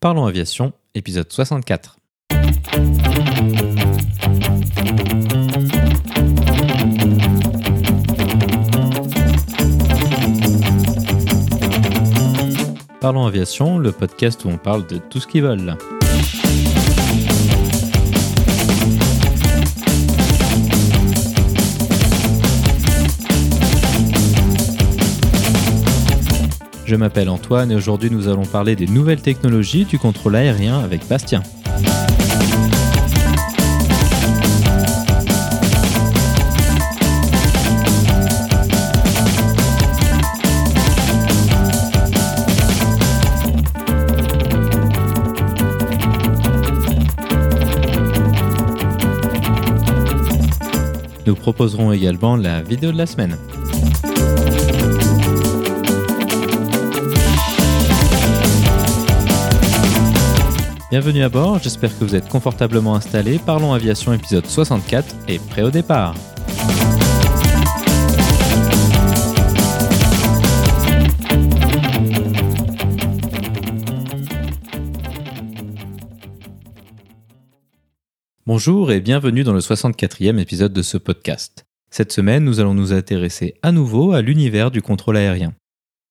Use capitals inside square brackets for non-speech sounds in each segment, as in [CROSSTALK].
Parlons Aviation, épisode 64. Parlons Aviation, le podcast où on parle de tout ce qui vole. Je m'appelle Antoine et aujourd'hui nous allons parler des nouvelles technologies du contrôle aérien avec Bastien. Nous proposerons également la vidéo de la semaine. Bienvenue à bord, j'espère que vous êtes confortablement installés. Parlons Aviation épisode 64 et prêt au départ. Bonjour et bienvenue dans le 64e épisode de ce podcast. Cette semaine, nous allons nous intéresser à nouveau à l'univers du contrôle aérien.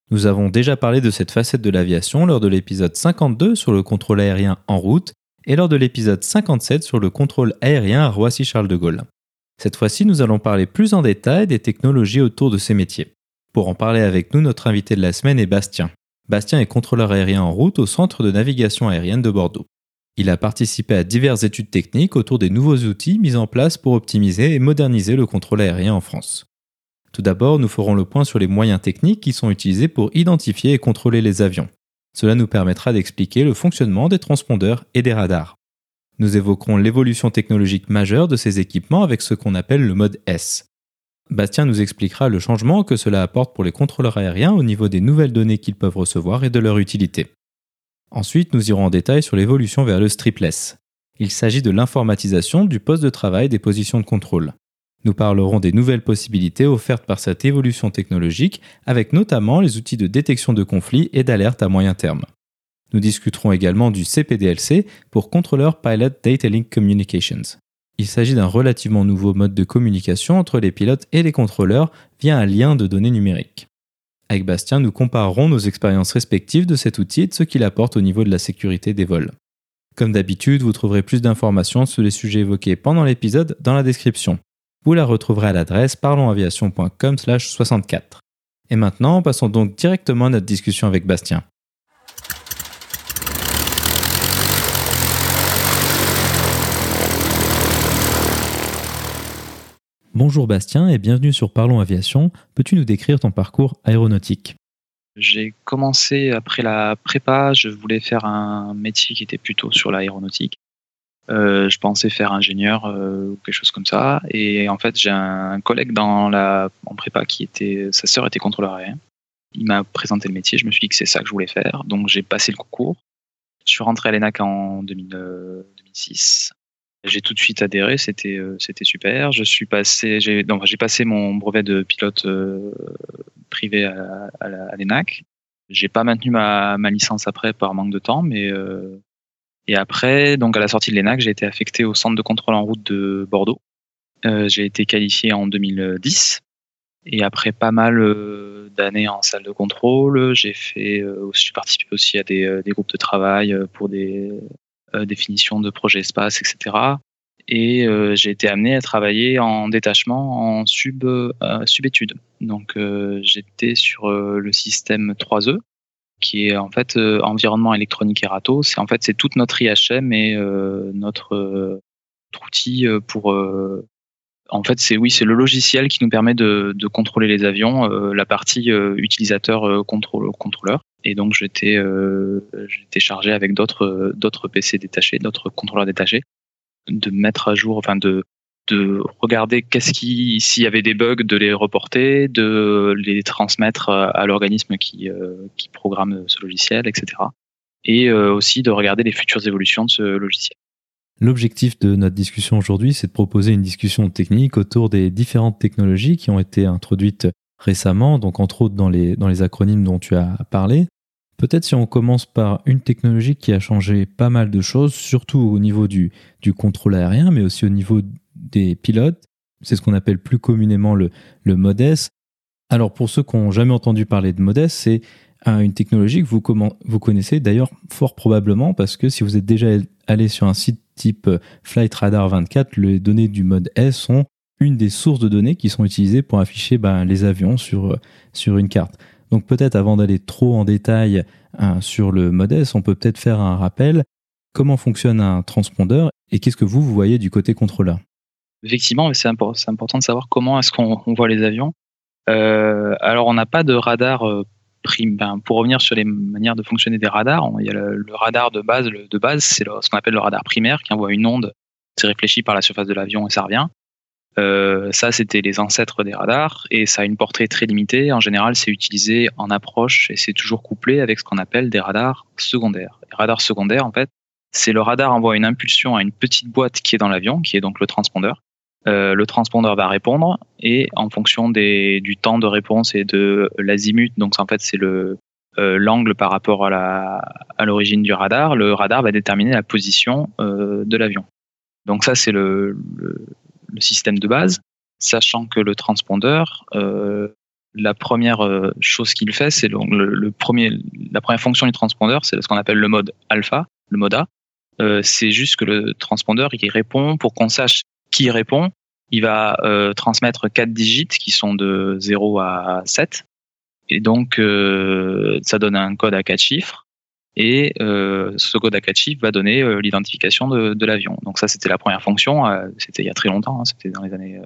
Nous avons déjà parlé de cette facette de l'aviation lors de l'épisode 52 sur le contrôle aérien en route et lors de l'épisode 57 sur le contrôle aérien à Roissy-Charles de Gaulle. Cette fois-ci, nous allons parler plus en détail des technologies autour de ces métiers. Pour en parler avec nous, notre invité de la semaine est Bastien. Bastien est contrôleur aérien en route au Centre de navigation aérienne de Bordeaux. Il a participé à diverses études techniques autour des nouveaux outils mis en place pour optimiser et moderniser le contrôle aérien en France. Tout d'abord, nous ferons le point sur les moyens techniques qui sont utilisés pour identifier et contrôler les avions. Cela nous permettra d'expliquer le fonctionnement des transpondeurs et des radars. Nous évoquerons l'évolution technologique majeure de ces équipements avec ce qu'on appelle le mode S. Bastien nous expliquera le changement que cela apporte pour les contrôleurs aériens au niveau des nouvelles données qu'ils peuvent recevoir et de leur utilité. Ensuite, nous irons en détail sur l'évolution vers le stripless. Il s'agit de l'informatisation du poste de travail des positions de contrôle. Nous parlerons des nouvelles possibilités offertes par cette évolution technologique, avec notamment les outils de détection de conflits et d'alerte à moyen terme. Nous discuterons également du CPDLC pour Controller Pilot Data Link Communications. Il s'agit d'un relativement nouveau mode de communication entre les pilotes et les contrôleurs via un lien de données numériques. Avec Bastien, nous comparerons nos expériences respectives de cet outil et de ce qu'il apporte au niveau de la sécurité des vols. Comme d'habitude, vous trouverez plus d'informations sur les sujets évoqués pendant l'épisode dans la description. Vous la retrouverez à l'adresse parlonsaviation.com/64. Et maintenant, passons donc directement à notre discussion avec Bastien. Bonjour Bastien et bienvenue sur Parlons Aviation. Peux-tu nous décrire ton parcours aéronautique? J'ai commencé après la prépa, je voulais faire un métier qui était plutôt sur l'aéronautique. Euh, je pensais faire ingénieur euh, ou quelque chose comme ça. Et en fait, j'ai un collègue dans la, en prépa qui était, sa sœur était contrôleur aérien. Il m'a présenté le métier. Je me suis dit que c'est ça que je voulais faire. Donc, j'ai passé le concours. Je suis rentré à l'ENAC en 2006. Euh, j'ai tout de suite adhéré. C'était, c'était super. Je suis passé, j'ai, donc, j'ai passé mon brevet de pilote privé à, à, l'ENAC. J'ai pas maintenu ma, ma licence après par manque de temps, mais et après, donc à la sortie de l'ENAC, j'ai été affecté au centre de contrôle en route de Bordeaux. Euh, j'ai été qualifié en 2010. Et après pas mal euh, d'années en salle de contrôle, j'ai fait, euh, je participé aussi à des, euh, des, groupes de travail pour des définitions de projets espace, etc. Et j'ai été amené à travailler en détachement en sub sub études. Donc j'étais sur le système 3E, qui est en fait euh, environnement électronique et. C'est en fait c'est toute notre IHM et euh, notre, euh, outil pour en fait, c'est oui, c'est le logiciel qui nous permet de, de contrôler les avions, la partie utilisateur contrôle, contrôleur. Et donc j'étais j'étais chargé avec d'autres d'autres PC détachés, d'autres contrôleurs détachés, de mettre à jour, enfin de de regarder qu'est-ce qui, s'il y avait des bugs, de les reporter, de les transmettre à l'organisme qui, euh, qui programme ce logiciel, etc. Et euh, aussi de regarder les futures évolutions de ce logiciel. L'objectif de notre discussion aujourd'hui, c'est de proposer une discussion technique autour des différentes technologies qui ont été introduites récemment, donc entre autres dans les, dans les acronymes dont tu as parlé. Peut-être si on commence par une technologie qui a changé pas mal de choses, surtout au niveau du, du contrôle aérien, mais aussi au niveau des pilotes. C'est ce qu'on appelle plus communément le, le MODES. Alors pour ceux qui n'ont jamais entendu parler de MODES, c'est une technologie que vous, vous connaissez d'ailleurs fort probablement parce que si vous êtes déjà allé sur un site type Flight Radar 24, les données du mode S sont une des sources de données qui sont utilisées pour afficher ben, les avions sur, sur une carte. Donc peut-être avant d'aller trop en détail hein, sur le mode S, on peut peut-être faire un rappel. Comment fonctionne un transpondeur et qu'est-ce que vous, vous voyez du côté contrôleur? Effectivement, c'est important de savoir comment est-ce qu'on voit les avions. Euh, alors on n'a pas de radar euh, ben, pour revenir sur les manières de fonctionner des radars, il y a le, radar de base. De base, c'est ce qu'on appelle le radar primaire qui envoie une onde, c'est réfléchi par la surface de l'avion et ça revient. Euh, ça, c'était les ancêtres des radars et ça a une portée très limitée. En général, c'est utilisé en approche et c'est toujours couplé avec ce qu'on appelle des radars secondaires. Les radars secondaires, en fait, c'est le radar envoie une impulsion à une petite boîte qui est dans l'avion, qui est donc le transpondeur. Euh, le transpondeur va répondre et en fonction des, du temps de réponse et de l'azimut, donc en fait c'est le euh, l'angle par rapport à la à l'origine du radar, le radar va déterminer la position euh, de l'avion. Donc ça c'est le, le, le, système de base, sachant que le transpondeur, euh, la première euh, chose qu'il fait, c'est le, le, premier la première fonction du transpondeur, c'est ce qu'on appelle le mode alpha, le mode A. C'est juste que le transpondeur il répond pour qu'on sache qui répond, il va euh, transmettre quatre digits qui sont de 0 à 7. Et donc, euh, ça donne un code à quatre chiffres. Et euh, ce code à quatre chiffres va donner euh, l'identification de, l'avion. Donc ça, c'était la première fonction. C'était il y a très longtemps. Hein, c'était dans les années,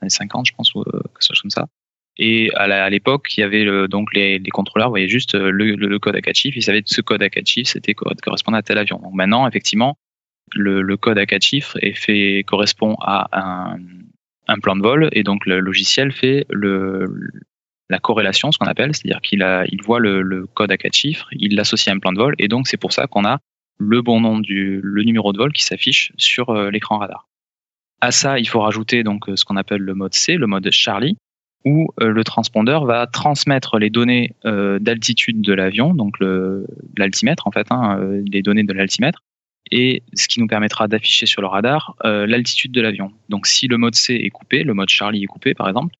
années 50, je pense, ou quelque chose comme ça. Et à l'époque, il y avait donc les, les, contrôleurs voyaient juste le, code à quatre chiffres. Ils savaient que ce code à quatre chiffres, c'était correspondait à tel avion. Donc maintenant, effectivement, le, code à quatre chiffres correspond à un, plan de vol et donc le logiciel fait la corrélation, ce qu'on appelle, c'est-à-dire qu'il voit le, code à quatre chiffres, il l'associe à un plan de vol et donc c'est pour ça qu'on a le bon nom du le numéro de vol qui s'affiche sur euh, l'écran radar. À ça, il faut rajouter donc ce qu'on appelle le mode C, le mode Charlie, où euh, le transpondeur va transmettre les données euh, d'altitude de l'avion, donc l'altimètre en fait, hein, les données de l'altimètre, et ce qui nous permettra d'afficher sur le radar euh, l'altitude de l'avion. Donc si le mode C est coupé, le mode Charlie est coupé par exemple,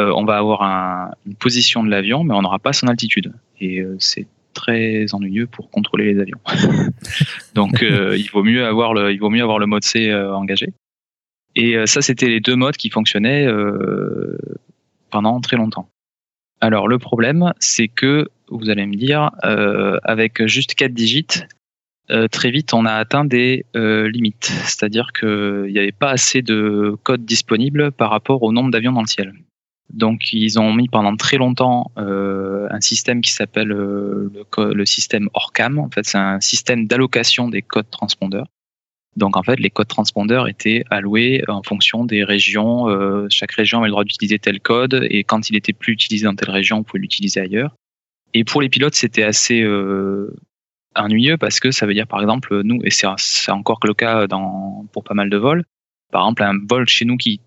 euh, on va avoir un, une position de l'avion, mais on n'aura pas son altitude. Et euh, c'est très ennuyeux pour contrôler les avions. [LAUGHS] Donc euh, il vaut mieux avoir le, il vaut mieux avoir le mode C euh, engagé. Et ça, c'était les deux modes qui fonctionnaient pendant très longtemps. Alors le problème, c'est que vous allez me dire, avec juste quatre digits, euh, très vite, on a atteint des euh, limites. C'est-à-dire qu'il n'y avait pas assez de code disponible par rapport au nombre d'avions dans le ciel. Donc, ils ont mis pendant très longtemps euh, un système qui s'appelle le, le, système ORCAM. En fait, c'est un système d'allocation des codes transpondeurs. Donc, en fait, les codes transpondeurs étaient alloués en fonction des régions. chaque région avait le droit d'utiliser tel code, et quand il était plus utilisé dans telle région, on pouvait l'utiliser ailleurs. Et pour les pilotes, c'était assez ennuyeux parce que ça veut dire par exemple nous et c'est encore le cas pour pas mal de vols par exemple un vol chez nous qui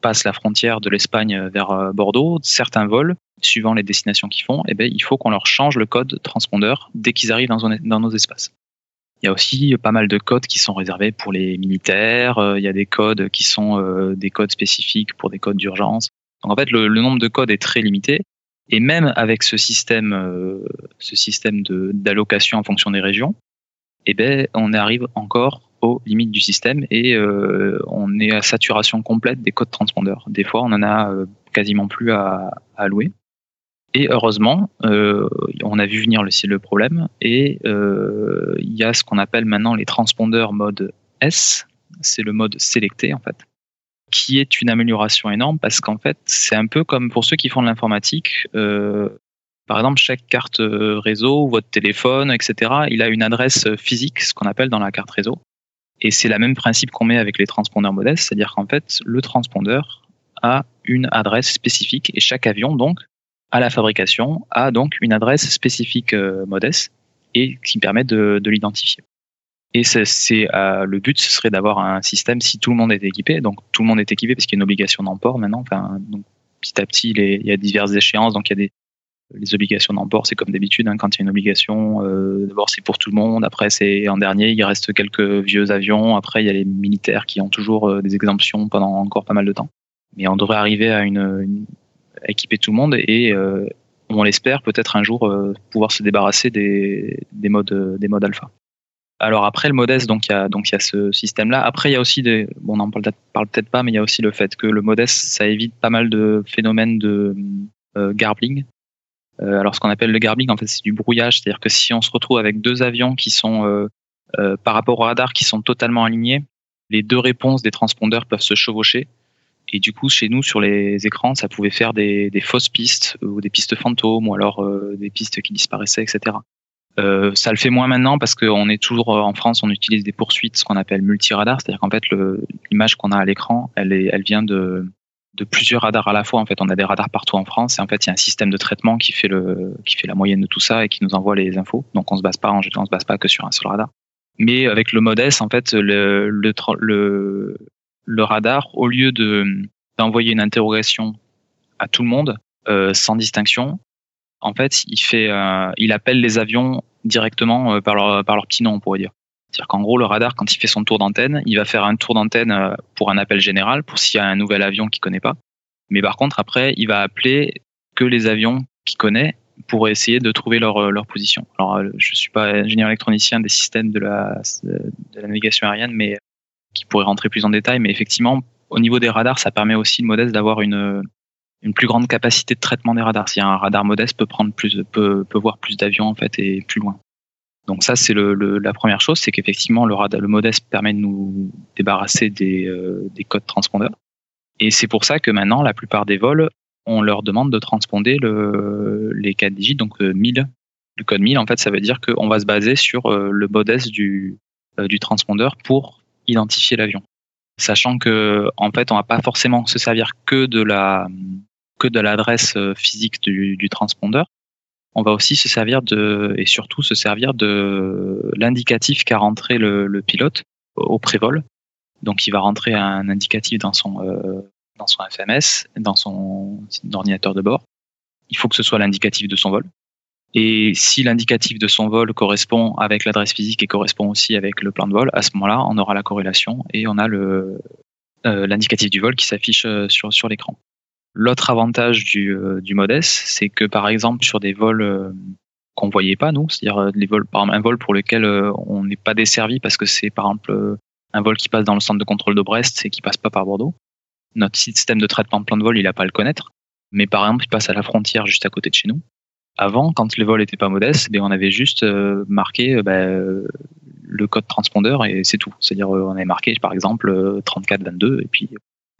passe la frontière de l'Espagne vers euh, Bordeaux certains vols suivant les destinations qu'ils font eh ben il faut qu'on leur change le code transpondeur dès qu'ils arrivent dans, nos espaces. Il y a aussi pas mal de codes qui sont réservés pour les militaires euh, il y a des codes qui sont euh, des codes spécifiques pour des codes d'urgence. Donc en fait le nombre de codes est très limité et même avec ce système, euh, ce système d'allocation en fonction des régions, eh ben, on arrive encore aux limites du système et euh, on est à saturation complète des codes transpondeurs. Des fois, on en a euh, quasiment plus à, à louer. Et heureusement, euh, on a vu venir le, le problème et il y a ce qu'on appelle maintenant les transpondeurs mode S. C'est le mode sélecté en fait qui est une amélioration énorme parce qu'en fait, c'est un peu comme pour ceux qui font de l'informatique. Euh, par exemple, chaque carte euh, réseau, votre téléphone, etc., il a une adresse physique, ce qu'on appelle dans la carte réseau. Et c'est le même principe qu'on met avec les transpondeurs modestes, c'est-à-dire qu'en fait, le transpondeur a une adresse spécifique et chaque avion, donc, à la fabrication, a donc une adresse spécifique euh, modeste et qui permet de, de l'identifier. Et c'est euh, le but, ce serait d'avoir un système si tout le monde est équipé. Donc tout le monde est équipé parce qu'il y a une obligation d'emport maintenant. Enfin, donc petit à petit, il, y a diverses échéances. Donc il y a des les obligations d'emport, c'est comme d'habitude. Hein, quand il y a une obligation, euh, d'abord c'est pour tout le monde. Après c'est en dernier, il reste quelques vieux avions. Après il y a les militaires qui ont toujours euh, des exemptions pendant encore pas mal de temps. Mais on devrait arriver à une, équiper tout le monde et euh, on l'espère peut-être un jour pouvoir se débarrasser des, des modes des modes alpha. Alors après le modeste, donc il y a donc il y a ce système-là. Après il y a aussi des, bon on n'en parle, peut-être pas, mais il y a aussi le fait que le modeste ça évite pas mal de phénomènes de garbling euh, alors ce qu'on appelle le garbling, en fait, c'est du brouillage, c'est-à-dire que si on se retrouve avec deux avions qui sont euh, euh, par rapport au radar qui sont totalement alignés, les deux réponses des transpondeurs peuvent se chevaucher. Et du coup, chez nous, sur les écrans, ça pouvait faire des, fausses pistes ou des pistes fantômes ou alors des pistes qui disparaissaient, etc. ça le fait moins maintenant parce qu'on est toujours en France, on utilise des poursuites, ce qu'on appelle multiradar, c'est-à-dire qu'en fait, l'image qu'on a à l'écran, elle, vient de, plusieurs radars à la fois. En fait, on a des radars partout en France et en fait, il y a un système de traitement qui fait la moyenne de tout ça et qui nous envoie les infos. Donc, on se base pas en on se base pas que sur un seul radar. Mais avec le modeste, en fait, le radar, au lieu de d'envoyer une interrogation à tout le monde euh, sans distinction, en fait, euh, il appelle les avions directement euh, par leur petit nom, on pourrait dire. C'est-à-dire qu'en gros, le radar, quand il fait son tour d'antenne, il va faire un tour d'antenne euh, pour un appel général, pour s'il y a un nouvel avion qu'il connaît pas. Mais par contre, après, il va appeler que les avions qu'il connaît pour essayer de trouver leur, position. Alors, je suis pas ingénieur électronicien des systèmes de la, de navigation aérienne, mais qui pourrait rentrer plus en détail. Mais effectivement, au niveau des radars, ça permet aussi, le modeste, d'avoir une, une plus grande capacité de traitement des radars. Si un radar modeste peut prendre plus, peut, peut voir plus d'avions, en fait, et plus loin. Donc ça, c'est le, la première chose, c'est qu'effectivement, le, radar, le modeste permet de nous débarrasser des, euh, des codes transpondeurs. Et c'est pour ça que maintenant, la plupart des vols, on leur demande de transponder le, les 4 digits, donc 1000. Euh, le code 1000, en fait, ça veut dire qu'on va se baser sur euh, le modeste du, du transpondeur pour identifier l'avion. Sachant que, en fait, on va pas forcément se servir que de la que de l'adresse physique du, du transpondeur, on va aussi se servir de, et surtout se servir de l'indicatif qu'a rentré le, pilote au prévol. Donc, il va rentrer un indicatif dans son, euh, dans son FMS, dans son ordinateur de bord. Il faut que ce soit l'indicatif de son vol. Et si l'indicatif de son vol correspond avec l'adresse physique et correspond aussi avec le plan de vol, à ce moment-là, on aura la corrélation et on a le euh, l'indicatif du vol qui s'affiche euh, sur, sur l'écran. L'autre avantage du, euh, du c'est que par exemple sur des vols euh, qu'on voyait pas nous, c'est-à-dire euh, les vols, par exemple, un vol pour lequel on n'est pas desservi parce que c'est par exemple un vol qui passe dans le centre de contrôle de Brest et qui passe pas par Bordeaux. Notre système de traitement de plan de vol, il a pas à le connaître, mais par exemple, il passe à la frontière juste à côté de chez nous. Avant, quand les vols étaient pas modestes, ben on avait juste marqué ben, le code transpondeur et c'est tout. C'est-à-dire on avait marqué par exemple 3422 et puis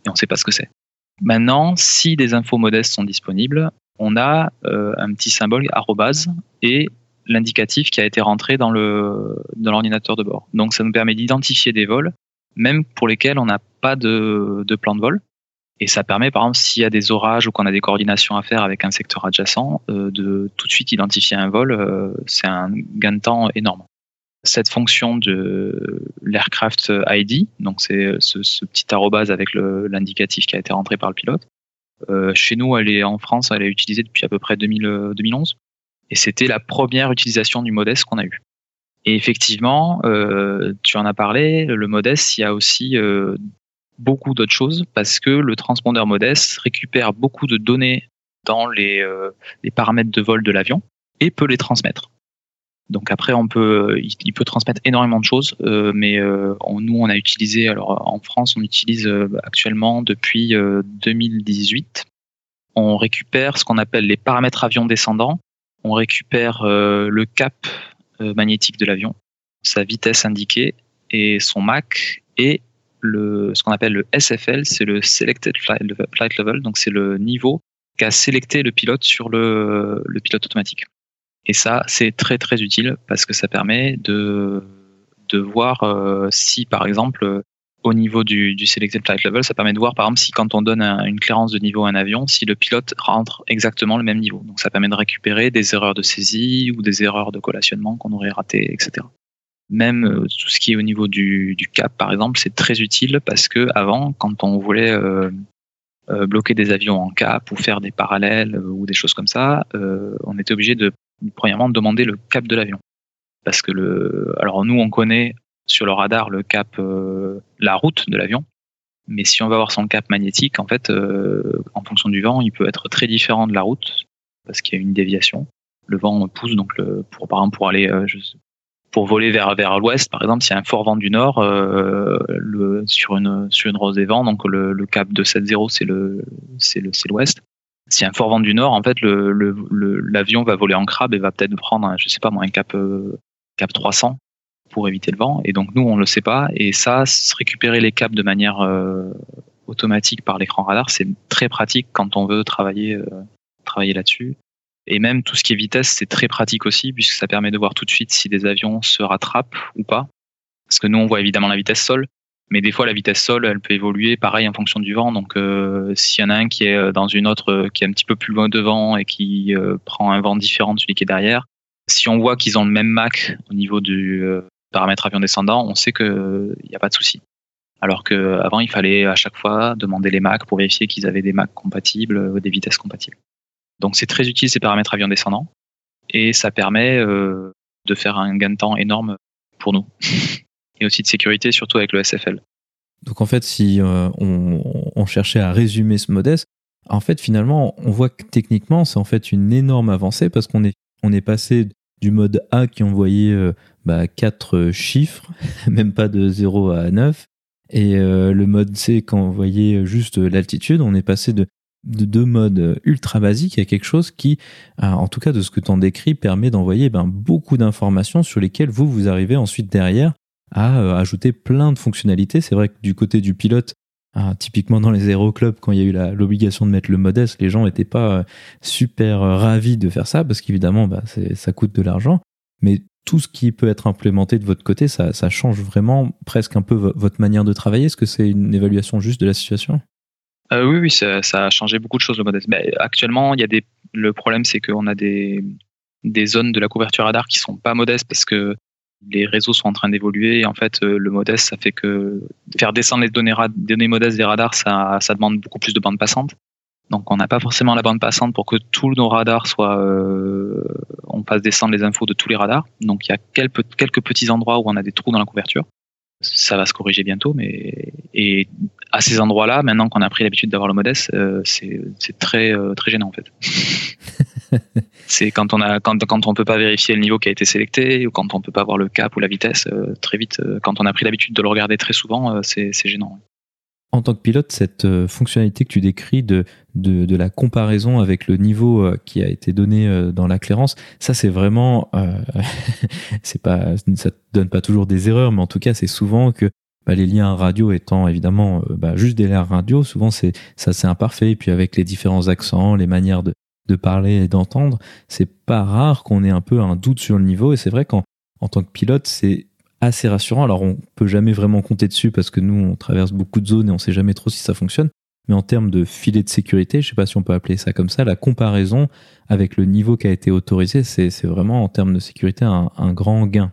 et on sait pas ce que c'est. Maintenant, si des infos modestes sont disponibles, on a euh, un petit symbole arrobase et l'indicatif qui a été rentré dans le dans l'ordinateur de bord. Donc ça nous permet d'identifier des vols, même pour lesquels on n'a pas de, plan de vol. Et ça permet, par exemple, s'il y a des orages ou qu'on a des coordinations à faire avec un secteur adjacent, euh, de tout de suite identifier un vol. Euh, c'est un gain de temps énorme cette fonction de l'aircraft ID, donc c'est ce, petit arrobase avec l'indicatif qui a été rentré par le pilote. Euh, chez nous, elle est en France, elle est utilisée depuis à peu près 2000, 2011, et c'était la première utilisation du Modeste qu'on a eu. Et effectivement, euh, tu en as parlé, le Modeste, il y a aussi euh, beaucoup d'autres choses parce que le transpondeur Modeste récupère beaucoup de données dans les, les paramètres de vol de l'avion et peut les transmettre. Donc après, on peut, il, peut transmettre énormément de choses, euh, mais euh, nous, on a utilisé, alors en France, on utilise euh, actuellement depuis 2018, on récupère ce qu'on appelle les paramètres avion descendant, on récupère le cap magnétique de l'avion, sa vitesse indiquée et son Mach et ce qu'on appelle le SFL, c'est le Selected Flight, Level, donc c'est le niveau qu'a sélecté le pilote sur le pilote automatique. Et ça, c'est très très utile parce que ça permet de, de voir euh, si, par exemple, euh, au niveau du, du Selected Flight Level, ça permet de voir, par exemple, si quand on donne une clairance de niveau à un avion, si le pilote rentre exactement le même niveau. Donc ça permet de récupérer des erreurs de saisie ou des erreurs de collationnement qu'on aurait ratées, etc. Même euh, tout ce qui est au niveau du, du cap, par exemple, c'est très utile parce que avant, quand on voulait bloquer des avions en cap ou faire des parallèles ou des choses comme ça, on était obligé de premièrement demander le cap de l'avion. Parce que le, alors nous on connaît sur le radar le cap, la route de l'avion, mais si on va voir son cap magnétique, en fait, en fonction du vent, il peut être très différent de la route parce qu'il y a une déviation. Le vent pousse donc le, pour par exemple pour aller pour voler vers vers l'ouest, par exemple, s'il y a un fort vent du nord, euh, sur une sur une rose des vents, donc le, le cap de 7-0, c'est le le c'est l'ouest. A un fort vent du nord, en fait, l'avion va voler en crabe et va peut-être prendre, je sais pas un cap euh, cap 300 pour éviter le vent. Et donc nous, on le sait pas. Et ça, récupérer les caps de manière euh, automatique par l'écran radar, c'est très pratique quand on veut travailler euh, travailler là-dessus. Et même tout ce qui est vitesse, c'est très pratique aussi, puisque ça permet de voir tout de suite si des avions se rattrapent ou pas. Parce que nous, on voit évidemment la vitesse sol, mais des fois, la vitesse sol, elle peut évoluer pareil en fonction du vent. Donc, euh, s'il y en a un qui est dans une autre, euh, qui est un petit peu plus loin devant et qui euh, prend un vent différent de celui qui est derrière, si on voit qu'ils ont le même Mach au niveau du paramètre avion descendant, on sait qu'il n'y a pas de souci. Alors qu'avant, il fallait à chaque fois demander les Mach pour vérifier qu'ils avaient des Mach compatibles, des vitesses compatibles. Donc c'est très utile ces paramètres avion descendant et ça permet euh, de faire un gain de temps énorme pour nous [LAUGHS] aussi de sécurité surtout avec le SFL. Donc en fait, si euh, on, cherchait à résumer ce modeste, en fait finalement, on voit que techniquement, c'est en fait une énorme avancée parce qu'on est, on est passé du mode A qui envoyait euh, bah, 4 chiffres, [LAUGHS] même pas de 0 à 9, et le mode C qui envoyait juste l'altitude, on est passé de de deux modes ultra basiques, a quelque chose qui, euh, en tout cas de ce que tu en décris, permet d'envoyer ben, beaucoup d'informations sur lesquelles vous, vous arrivez ensuite derrière à euh, ajouter plein de fonctionnalités. C'est vrai que du côté du pilote, euh, typiquement dans les aéroclubs, quand il y a eu l'obligation de mettre le modeste, les gens n'étaient pas super ravis de faire ça parce qu'évidemment, bah, ça coûte de l'argent. Mais tout ce qui peut être implémenté de votre côté, ça, ça change vraiment presque un peu votre manière de travailler. Est-ce que c'est une évaluation juste de la situation? Euh, oui, oui, ça, a changé beaucoup de choses le modeste. Mais actuellement, il y a des. Le problème, c'est qu'on a des des zones de la couverture radar qui sont pas modestes parce que les réseaux sont en train d'évoluer. En fait, euh, le modeste, ça fait que faire descendre les données, données modestes des radars, ça, demande beaucoup plus de bandes passantes. Donc, on n'a pas forcément la bande passante pour que tous nos radars soient, euh, on fasse descendre les infos de tous les radars. Donc, il y a quelques, quelques petits endroits où on a des trous dans la couverture ça va se corriger bientôt, mais et à ces endroits-là, maintenant qu'on a pris l'habitude d'avoir le modeste, euh, c'est très euh, très gênant en fait. [LAUGHS] [LAUGHS] c'est quand on a quand quand on peut pas vérifier le niveau qui a été sélecté ou quand on peut pas voir le cap ou la vitesse euh, très vite. quand on a pris l'habitude de le regarder très souvent, c'est gênant en tant que pilote, cette euh, fonctionnalité que tu décris de, de, la comparaison avec le niveau euh, qui a été donné euh, dans la clairance, ça c'est vraiment, [LAUGHS] c'est pas, ça donne pas toujours des erreurs, mais en tout cas c'est souvent que bah, les liens radio étant évidemment bah, juste des liens radio, souvent c'est ça c'est imparfait. Et puis avec les différents accents, les manières de, de parler et d'entendre, c'est pas rare qu'on ait un peu un doute sur le niveau. Et c'est vrai qu'en en tant que pilote, c'est assez rassurant. Alors on peut jamais vraiment compter dessus parce que nous on traverse beaucoup de zones et on sait jamais trop si ça fonctionne. Mais en termes de filet de sécurité, je sais pas si on peut appeler ça comme ça, la comparaison avec le niveau qui a été autorisé, c'est vraiment en termes de sécurité un, grand gain.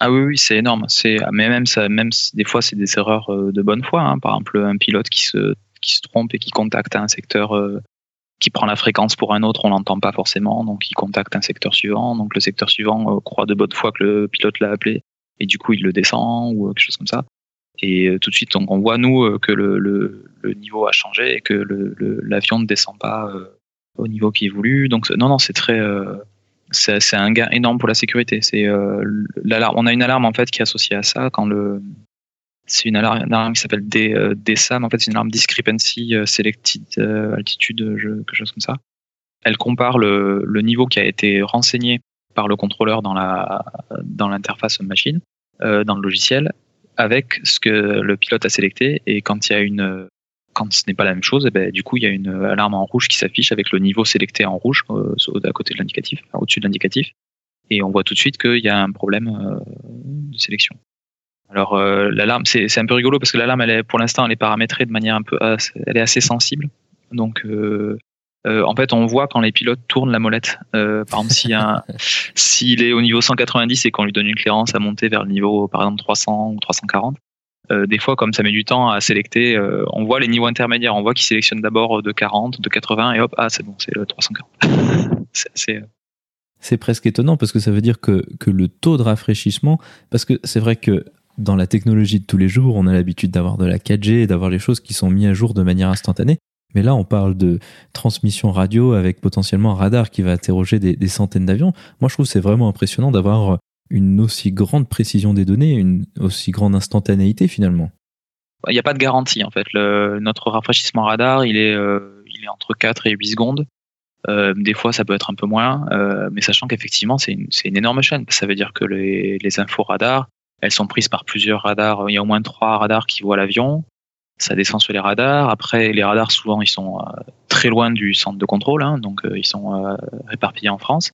Ah oui, oui, c'est énorme. C'est mais même ça, même des fois c'est des erreurs euh, de bonne foi. Hein. Par exemple, un pilote qui se qui se trompe et qui contacte un secteur euh, qui prend la fréquence pour un autre, on l'entend pas forcément, donc il contacte un secteur suivant. Donc le secteur suivant euh, croit de bonne foi que le pilote l'a appelé et du coup il le descend ou quelque chose comme ça. Et euh, tout de suite, on, voit nous euh, que le, le, le, niveau a changé et que l'avion ne descend pas euh, au niveau qui est voulu. Donc non, non, c'est très, c'est un gain énorme pour la sécurité. C'est l'alarme. On a une alarme en fait qui est associée à ça quand le c'est une alarme, qui s'appelle DSAM. En fait, c'est une alarme discrepancy selected altitude, quelque chose comme ça. Elle compare le, le, niveau qui a été renseigné par le contrôleur dans dans l'interface machine, euh, dans le logiciel, avec ce que le pilote a sélecté. Et quand il y a une quand ce n'est pas la même chose, eh ben, du coup, il y a une alarme en rouge qui s'affiche avec le niveau sélecté en rouge euh, à côté de l'indicatif, au-dessus de l'indicatif. Et on voit tout de suite qu'il y a un problème euh, de sélection. Alors l'alarme, c'est un peu rigolo parce que l'alarme, elle est pour l'instant, elle est paramétrée de manière un peu, elle est assez sensible. Donc euh, en fait, on voit quand les pilotes tournent la molette. Euh, par exemple, [LAUGHS] s'il est au niveau 190 et qu'on lui donne une clairance à monter vers le niveau, par exemple, 300 ou 340, des fois, comme ça met du temps à sélecter, on voit les niveaux intermédiaires. On voit qu'ils sélectionnent d'abord de 40, de 80, et hop, ah, c'est bon, c'est le 340. [LAUGHS] c'est c'est presque étonnant parce que ça veut dire que, que le taux de rafraîchissement, parce que c'est vrai que dans la technologie de tous les jours, on a l'habitude d'avoir de la 4G et d'avoir les choses qui sont mises à jour de manière instantanée. Mais là, on parle de transmission radio avec potentiellement un radar qui va interroger des, centaines d'avions. Moi, je trouve c'est vraiment impressionnant d'avoir une aussi grande précision des données, une aussi grande instantanéité finalement. Il n'y a pas de garantie en fait. Notre rafraîchissement radar, il est, euh, il est entre 4 et 8 secondes. Euh, des fois, ça peut être un peu moins, euh, mais sachant qu'effectivement, c'est une, une, énorme chaîne. Ça veut dire que les, les infos radars, elles sont prises par plusieurs radars. Il y a au moins trois radars qui voient l'avion. Ça descend sur les radars. Après, les radars, souvent, ils sont euh, très loin du centre de contrôle, hein, donc ils sont réparpillés en France.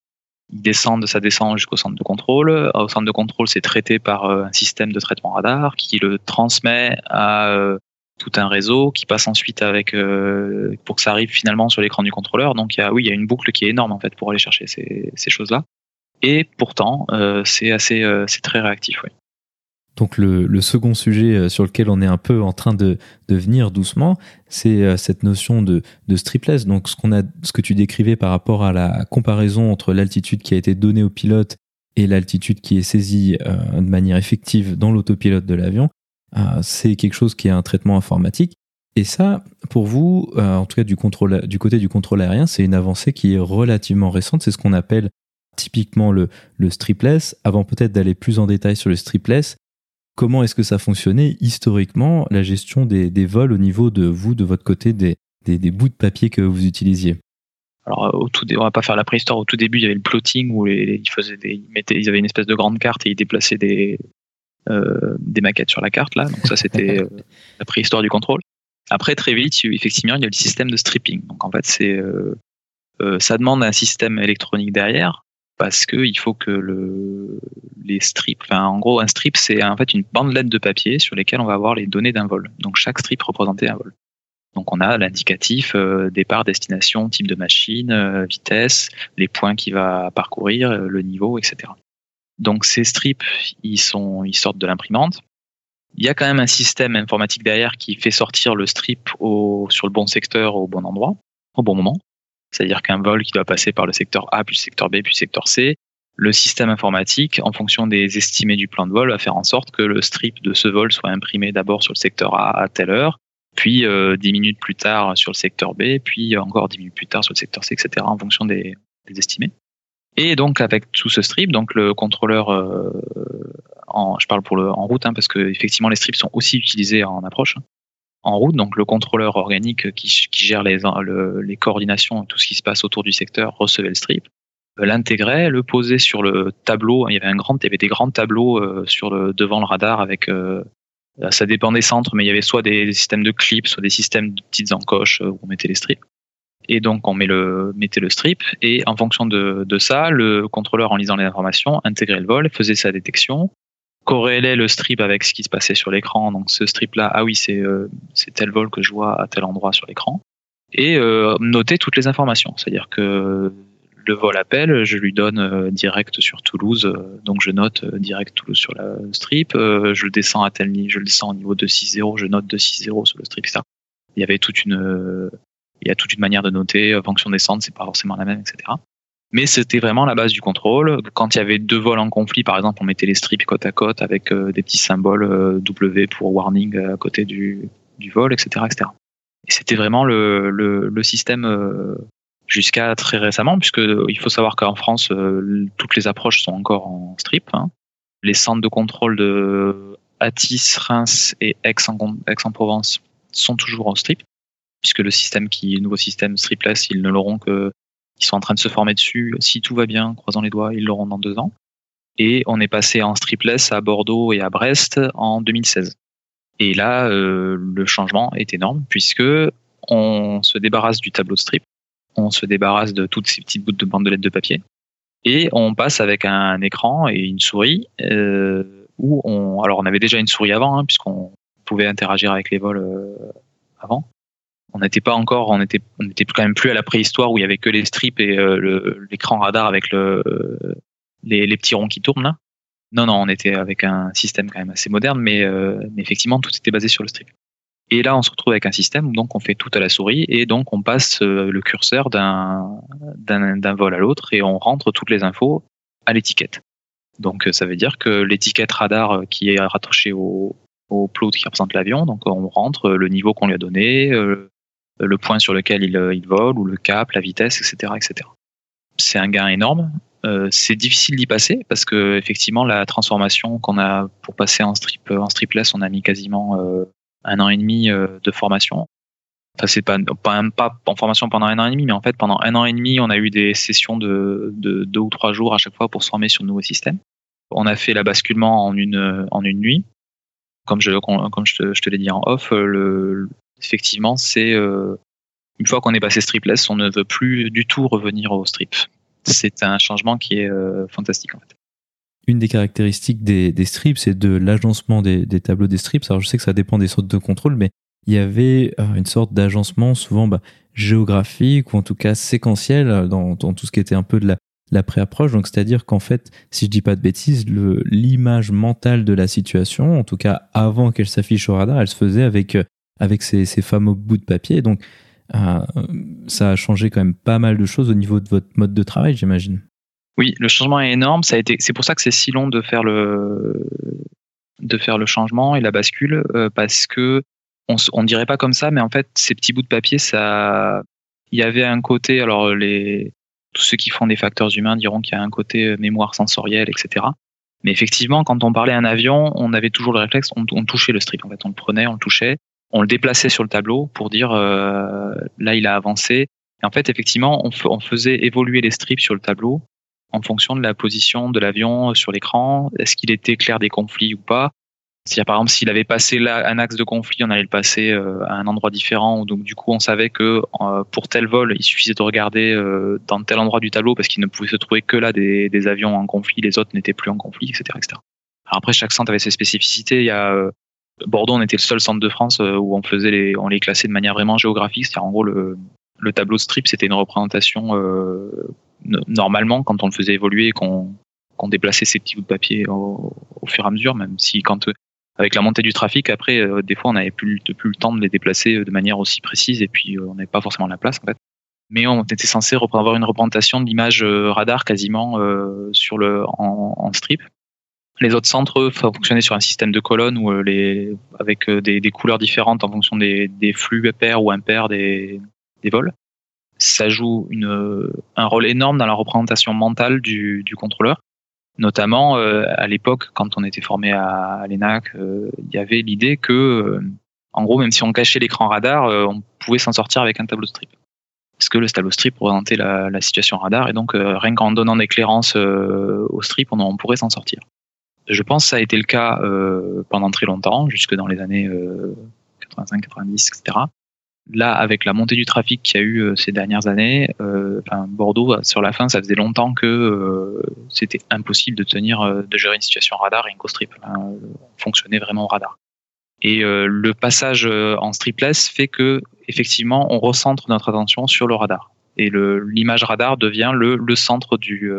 Ils descendent, ça descend jusqu'au centre de contrôle. Au centre de contrôle, c'est traité par un système de traitement radar qui le transmet à tout un réseau qui passe ensuite avec euh, pour que ça arrive finalement sur l'écran du contrôleur. Donc il y a, oui, il y a une boucle qui est énorme en fait pour aller chercher ces, ces choses-là. Et pourtant, euh, c'est assez, euh, c'est très réactif. Oui. Donc le, second sujet sur lequel on est un peu en train de, venir doucement, c'est cette notion de, stripless. Donc ce qu'on a, ce que tu décrivais par rapport à la comparaison entre l'altitude qui a été donnée au pilote et l'altitude qui est saisie de manière effective dans l'autopilote de l'avion, euh, c'est quelque chose qui est un traitement informatique. Et ça, pour vous, euh, en tout cas du, côté du contrôle aérien, c'est une avancée qui est relativement récente. C'est ce qu'on appelle typiquement le stripless. Avant peut-être d'aller plus en détail sur le stripless, comment est-ce que ça fonctionnait historiquement, la gestion des, des, vols au niveau de vous, de votre côté, des, des, des bouts de papier que vous utilisiez? Alors, au tout, on va pas faire la préhistoire. Au tout début, il y avait le plotting où ils faisaient des, ils, mettaient, ils avaient une espèce de grande carte et ils déplaçaient des, euh, des maquettes sur la carte là. Donc ça c'était euh, [LAUGHS] la préhistoire du contrôle. Après très vite, effectivement, il y a le système de stripping. Donc en fait, c'est euh, ça demande un système électronique derrière parce que il faut que le, les strips, enfin en gros un strip c'est en fait une bandelette de papier sur lesquelles on va avoir les données d'un vol. Donc chaque strip représentait un vol. Donc on a l'indicatif départ, destination, type de machine, vitesse, les points qu'il va parcourir, le niveau, etc. Donc ces strips, ils sont, ils sortent de l'imprimante. Il y a quand même un système informatique derrière qui fait sortir le strip sur le bon secteur au bon endroit, au bon moment. C'est-à-dire qu'un vol qui doit passer par le secteur A, puis le secteur B, puis le secteur C, le système informatique, en fonction des estimés du plan de vol, va faire en sorte que le strip de ce vol soit imprimé d'abord sur le secteur A à telle heure, puis euh, 10 minutes plus tard sur le secteur B, puis encore 10 minutes plus tard sur le secteur C, etc., en fonction des, estimés. Et donc avec tout ce strip, donc le contrôleur, euh, en, je parle pour le en route, hein, parce que effectivement les strips sont aussi utilisés en approche. Hein. En route, donc le contrôleur organique qui, qui gère les, le, les coordinations, tout ce qui se passe autour du secteur, recevait le strip, euh, l'intégrait, le posait sur le tableau. Il y avait un grand, il y avait des grands tableaux euh, sur le devant le radar avec ça dépend des centres, mais il y avait soit des systèmes de clips, soit des systèmes de petites encoches où on mettait les strips. Et donc on met le, mettait le strip et en fonction de, de ça, le contrôleur en lisant les informations intégrait le vol, faisait sa détection, corrélait le strip avec ce qui se passait sur l'écran. Donc ce strip-là, ah oui, c'est euh, tel vol que je vois à tel endroit sur l'écran. Et euh, noter toutes les informations. C'est-à-dire que le vol appelle, je lui donne euh, direct sur Toulouse, euh, donc je note direct Toulouse sur la strip, je le descends à tel je le descends au niveau de 6.0, je note de 6.0 sur le strip, etc. Il y avait toute une il y a toute une manière de noter, fonction des centres, c'est pas forcément la même, etc. Mais c'était vraiment la base du contrôle. Quand il y avait deux vols en conflit, par exemple, on mettait les strips côte à côte avec euh, des petits symboles euh, W pour warning à côté du, du vol, etc., etc. Et c'était vraiment le, le, le système euh, jusqu'à très récemment, puisque il faut savoir qu'en France, toutes les approches sont encore en strip. Hein. Les centres de contrôle de Atis, Reims et Aix-en-Provence sont toujours en strip puisque le système qui, nouveau système stripless, ils ne l'auront que, ils sont en train de se former dessus. Si tout va bien, croisant les doigts, ils l'auront dans deux ans. Et on est passé en stripless à Bordeaux et à Brest en 2016. Et là, euh, le changement est énorme puisque on se débarrasse du tableau de strip, on se débarrasse de toutes ces petites bouts de bandelettes de papier et on passe avec un écran et une souris euh, où on, alors on avait déjà une souris avant hein, puisqu'on pouvait interagir avec les vols euh, avant, on n'était pas encore, on était, on était quand même plus à la préhistoire où il y avait que les strips et euh, l'écran radar avec le, les, les, petits ronds qui tournent là. Non, non, on était avec un système quand même assez moderne, mais, mais effectivement, tout était basé sur le strip. Et là, on se retrouve avec un système où donc on fait tout à la souris et donc on passe le curseur d'un vol à l'autre et on rentre toutes les infos à l'étiquette. Donc ça veut dire que l'étiquette radar qui est rattachée au, au plot qui représente l'avion, donc on rentre le niveau qu'on lui a donné, le point sur lequel il, il, vole ou le cap, la vitesse, etc., etc. C'est un gain énorme. Euh, c'est difficile d'y passer parce que effectivement la transformation qu'on a pour passer en strip en stripless, on a mis quasiment euh, un an et demi euh, de formation. Enfin, c'est pas, pas, pas en formation pendant un an et demi, mais en fait pendant un an et demi, on a eu des sessions de, de deux ou trois jours à chaque fois pour se former sur le nouveau système. On a fait la basculement en une en une nuit. Comme je comme je te, je te l'ai dit en off, le, effectivement, c'est euh, une fois qu'on est passé stripless, on ne veut plus du tout revenir au strip. C'est un changement qui est euh, fantastique en fait. Une des caractéristiques des, strips, c'est de l'agencement des, tableaux des strips. Alors je sais que ça dépend des sortes de contrôle, mais il y avait euh, une sorte d'agencement souvent bah, géographique ou en tout cas séquentiel dans, tout ce qui était un peu de la, la pré-approche. Donc, c'est-à-dire qu'en fait, si je dis pas de bêtises, l'image mentale de la situation, en tout cas avant qu'elle s'affiche au radar, elle se faisait avec avec ces, fameux bouts de papier. Donc, euh, ça a changé quand même pas mal de choses au niveau de votre mode de travail, j'imagine. Oui, le changement est énorme. C'est pour ça que c'est si long de faire le, de faire le changement et la bascule, euh, parce que on, dirait pas comme ça, mais en fait, ces petits bouts de papier, ça, il y avait un côté, alors tous ceux qui font des facteurs humains diront qu'il y a un côté euh, mémoire sensorielle, etc. Mais effectivement, quand on parlait un avion, on avait toujours le réflexe, on, on touchait le strip. En fait, on le prenait, on le touchait, on le déplaçait sur le tableau pour dire euh, là il a avancé. Et en fait, effectivement, on, faisait évoluer les strips sur le tableau en fonction de la position de l'avion sur l'écran. Est-ce qu'il était clair des conflits ou pas? Si par exemple s'il avait passé là un axe de conflit, on allait le passer euh, à un endroit différent. Donc du coup, on savait que euh, pour tel vol, il suffisait de regarder dans tel endroit du tableau parce qu'il ne pouvait se trouver que là des, avions en conflit, les autres n'étaient plus en conflit, etc., etc. Alors après, chaque centre avait ses spécificités. Il y a Bordeaux, on était le seul centre de France euh, où on faisait les, on les classait de manière vraiment géographique. C'est-à-dire en gros le, le tableau strip, c'était une représentation euh, normalement quand on le faisait évoluer, qu'on qu'on déplaçait ces petits bouts de papier au, fur et à mesure, même si quand avec la montée du trafic, après, euh, des fois, on n'avait plus, plus le temps de les déplacer de manière aussi précise et puis on n'avait pas forcément la place en fait. Mais on était censé avoir une représentation de l'image radar quasiment sur le en strip les autres centres fonctionnaient sur un système de colonnes où euh, les, avec euh, des, des, couleurs différentes en fonction des, des flux pairs ou impairs des, des vols. Ça joue une, un rôle énorme dans la représentation mentale du, du contrôleur. Notamment euh, à l'époque, quand on était formé à, l'ENAC, il y avait l'idée que, en gros, même si on cachait l'écran radar, on pouvait s'en sortir avec un tableau strip. Parce que le tableau strip représentait la, la situation radar, et donc rien qu'en donnant d'éclairance au strip, on, on pourrait s'en sortir. Je pense que ça a été le cas euh, pendant très longtemps, jusque dans les années 85, 90, etc. Là, avec la montée du trafic qu'il y a eu euh, ces dernières années, euh, enfin, Bordeaux, sur la fin, ça faisait longtemps que c'était impossible de tenir, de gérer une situation radar et une co-strip. on fonctionnait vraiment au radar. Et le passage en stripless fait que, effectivement, on recentre notre attention sur le radar. Et l'image radar devient le, le centre du,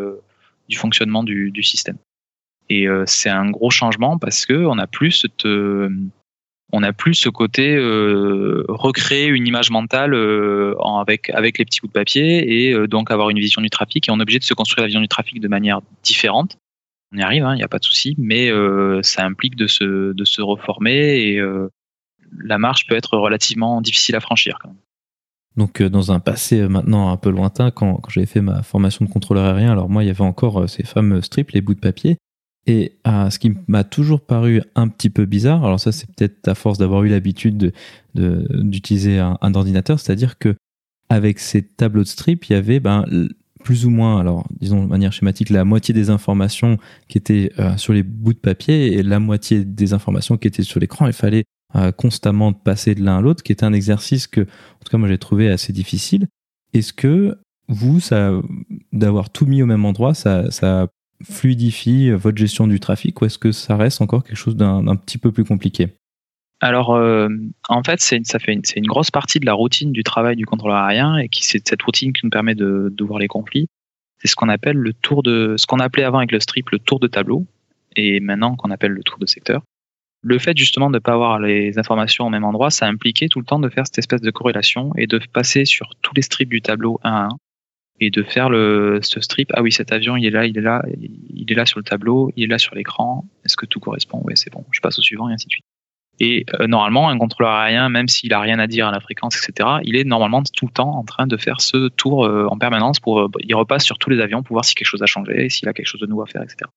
du fonctionnement du, du système. Et euh, c'est un gros changement parce que on a plus cette, on a plus ce côté euh, recréer une image mentale euh, avec avec les petits bouts de papier et donc avoir une vision du trafic et on est obligé de se construire la vision du trafic de manière différente. On y arrive, il hein, n'y a pas de souci, mais ça implique de se de se reformer et la marche peut être relativement difficile à franchir. Quand même. Donc dans un passé maintenant un peu lointain, quand, quand j'avais fait ma formation de contrôleur aérien, alors moi il y avait encore ces fameux strips, les bouts de papier, et euh, ce qui m'a toujours paru un petit peu bizarre, alors ça c'est peut-être à force d'avoir eu l'habitude d'utiliser un, ordinateur, c'est-à-dire que avec ces tableaux de strip, il y avait ben, plus ou moins, alors disons de manière schématique, la moitié des informations qui étaient euh, sur les bouts de papier et la moitié des informations qui étaient sur l'écran. Il fallait euh, constamment passer de l'un à l'autre, qui était un exercice que, en tout cas, moi j'ai trouvé assez difficile. Est-ce que vous, ça, d'avoir tout mis au même endroit, ça, ça fluidifie votre gestion du trafic ou est-ce que ça reste encore quelque chose d'un petit peu plus compliqué? Alors, euh, en fait, c'est c'est une grosse partie de la routine du travail du contrôleur aérien et c'est cette routine qui nous permet de, de voir les conflits. C'est ce qu'on appelle le tour de, ce qu'on appelait avant avec le strip le tour de tableau. et maintenant qu'on appelle le tour de secteur. Le fait justement de ne pas avoir les informations au même endroit, ça impliquait tout le temps de faire cette espèce de corrélation et de passer sur tous les strips du tableau un à un et de faire le, ce strip. Ah oui, cet avion, il est là, il est là, il est là sur le tableau, il est là sur l'écran. Est-ce que tout correspond? Oui, c'est bon. Je passe au suivant et ainsi de suite. Et euh, normalement, un contrôleur aérien, même s'il a rien à dire à la fréquence, etc., il est normalement tout le temps en train de faire ce tour euh, en permanence pour, euh, il repasse sur tous les avions pour voir si quelque chose a changé, s'il a quelque chose de nouveau à faire, etc.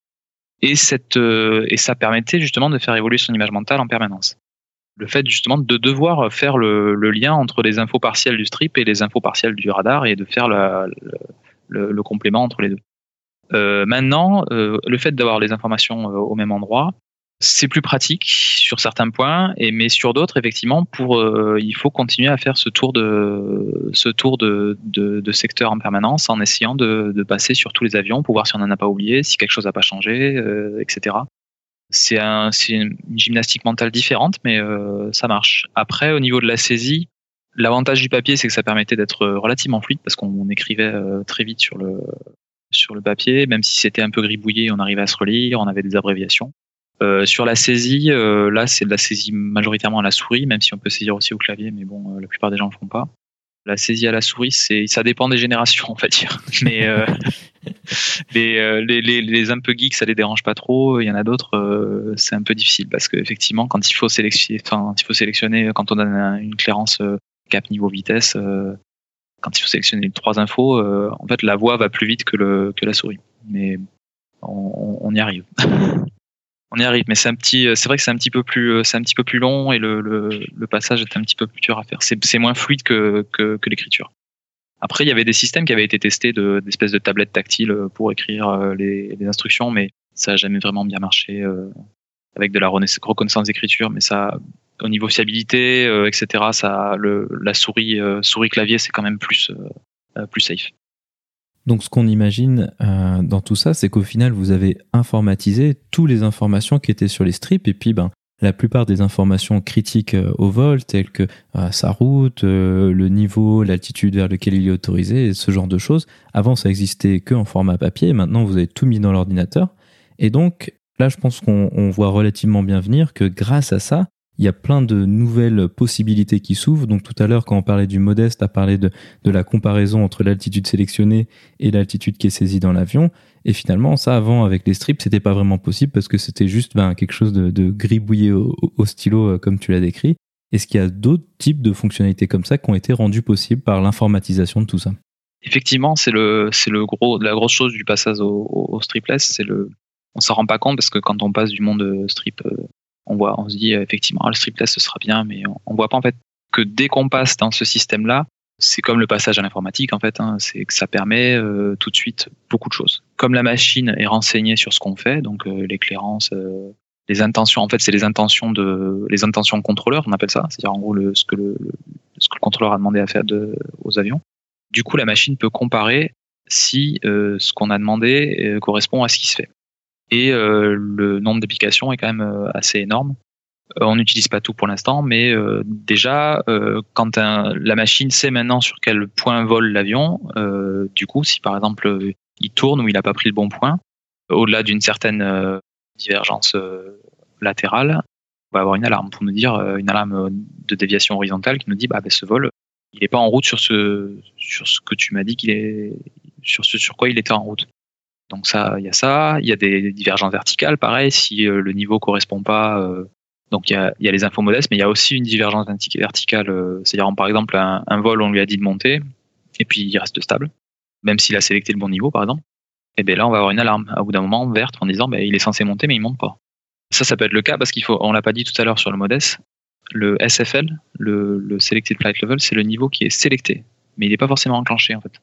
Et cette, et ça permettait justement de faire évoluer son image mentale en permanence. Le fait justement de devoir faire le, lien entre les infos partielles du strip et les infos partielles du radar et de faire le, complément entre les deux. Euh, maintenant, le fait d'avoir les informations au même endroit, c'est plus pratique sur certains points, mais sur d'autres, effectivement, euh, il faut continuer à faire ce tour de secteur en permanence en essayant de, passer sur tous les avions pour voir si on n'en a pas oublié, si quelque chose n'a pas changé, euh, etc. C'est un, une gymnastique mentale différente, mais euh, ça marche. Après, au niveau de la saisie, l'avantage du papier, c'est que ça permettait d'être relativement fluide parce qu'on écrivait très vite sur le sur le papier, même si c'était un peu gribouillé, on arrivait à se relire, on avait des abréviations. Euh, sur la saisie, euh, là, c'est de la saisie majoritairement à la souris, même si on peut saisir aussi au clavier, mais bon, euh, la plupart des gens ne le font pas. La saisie à la souris, c'est, ça dépend des générations, on va dire. Mais [LAUGHS] [LAUGHS] les, les, les, les, un peu geeks, ça les dérange pas trop. Il y en a d'autres, c'est un peu difficile parce qu'effectivement, quand il faut sélectionner, quand on donne une clairance cap niveau vitesse, quand il faut sélectionner trois infos, en fait, la voix va plus vite que, la souris. Mais on, y arrive. [LAUGHS] on y arrive, mais c'est un petit, c'est vrai que c'est un petit peu plus, euh, c'est un petit peu plus long et le, passage est un petit peu plus dur à faire. C'est moins fluide que l'écriture. Après, il y avait des systèmes qui avaient été testés d'espèces de, de, tablettes tactiles pour écrire euh, les, les, instructions, mais ça a jamais vraiment bien marché euh, avec de la reconnaissance d'écriture. Mais ça, au niveau fiabilité, etc., ça, le, la souris, souris clavier, c'est quand même plus, plus safe. Donc ce qu'on imagine euh, dans tout ça, c'est qu'au final, vous avez informatisé toutes les informations qui étaient sur les strips, et puis ben, la plupart des informations critiques euh, au vol, telles que euh, sa route, le niveau, l'altitude vers lequel il est autorisé, ce genre de choses, avant ça existait que en format papier, maintenant vous avez tout mis dans l'ordinateur. Et donc là, je pense qu'on voit relativement bien venir que grâce à ça, il y a plein de nouvelles possibilités qui s'ouvrent. Donc tout à l'heure, quand on parlait du modeste, à parler de, de la comparaison entre l'altitude sélectionnée et l'altitude qui est saisie dans l'avion. Et finalement, ça avant, avec les strips, c'était pas vraiment possible parce que c'était juste ben, quelque chose de, gribouillé au, stylo, euh, comme tu l'as décrit. Est-ce qu'il y a d'autres types de fonctionnalités comme ça qui ont été rendues possibles par l'informatisation de tout ça? Effectivement, c'est la grosse chose du passage au, au stripless, c'est le, on s'en rend pas compte parce que quand on passe du monde strip euh, on voit, on se dit euh, effectivement, ah, le stripless ce sera bien, mais on, voit pas en fait que dès qu'on passe dans ce système-là, c'est comme le passage à l'informatique en fait, hein, c'est que ça permet euh, tout de suite beaucoup de choses. Comme la machine est renseignée sur ce qu'on fait, donc euh, l'éclairance, les intentions, en fait, c'est les intentions de les intentions contrôleur, on appelle ça, c'est-à-dire en gros ce que le, contrôleur a demandé à faire aux avions. Du coup, la machine peut comparer si ce qu'on a demandé correspond à ce qui se fait et euh, le nombre d'applications est quand même euh, assez énorme. Euh, on n'utilise pas tout pour l'instant, mais déjà, quand la machine sait maintenant sur quel point vole l'avion, du coup, si par exemple il tourne ou il n'a pas pris le bon point, au-delà d'une certaine divergence latérale, on va avoir une alarme pour nous dire une alarme de déviation horizontale qui nous dit bah, bah ce vol il n'est pas en route sur ce sur ce que tu m'as dit qu'il est sur ce sur quoi il était en route. Donc ça, il y a ça. Il y a des divergences verticales, pareil. Si euh, le niveau correspond pas, euh, donc il y, a, y a, les infos modestes, mais il y a aussi une divergence verticale. Euh, c'est-à-dire, par exemple, un, vol, on lui a dit de monter, et puis il reste stable, même s'il a sélecté le bon niveau, par exemple. Et bien là, on va avoir une alarme à bout d'un moment verte en disant, ben, il est censé monter, mais il monte pas. Ça, ça peut être le cas parce qu'il faut, on l'a pas dit tout à l'heure sur le modeste, le SFL, le, le Selected Flight Level, c'est le niveau qui est sélecté, mais il n'est pas forcément enclenché en fait.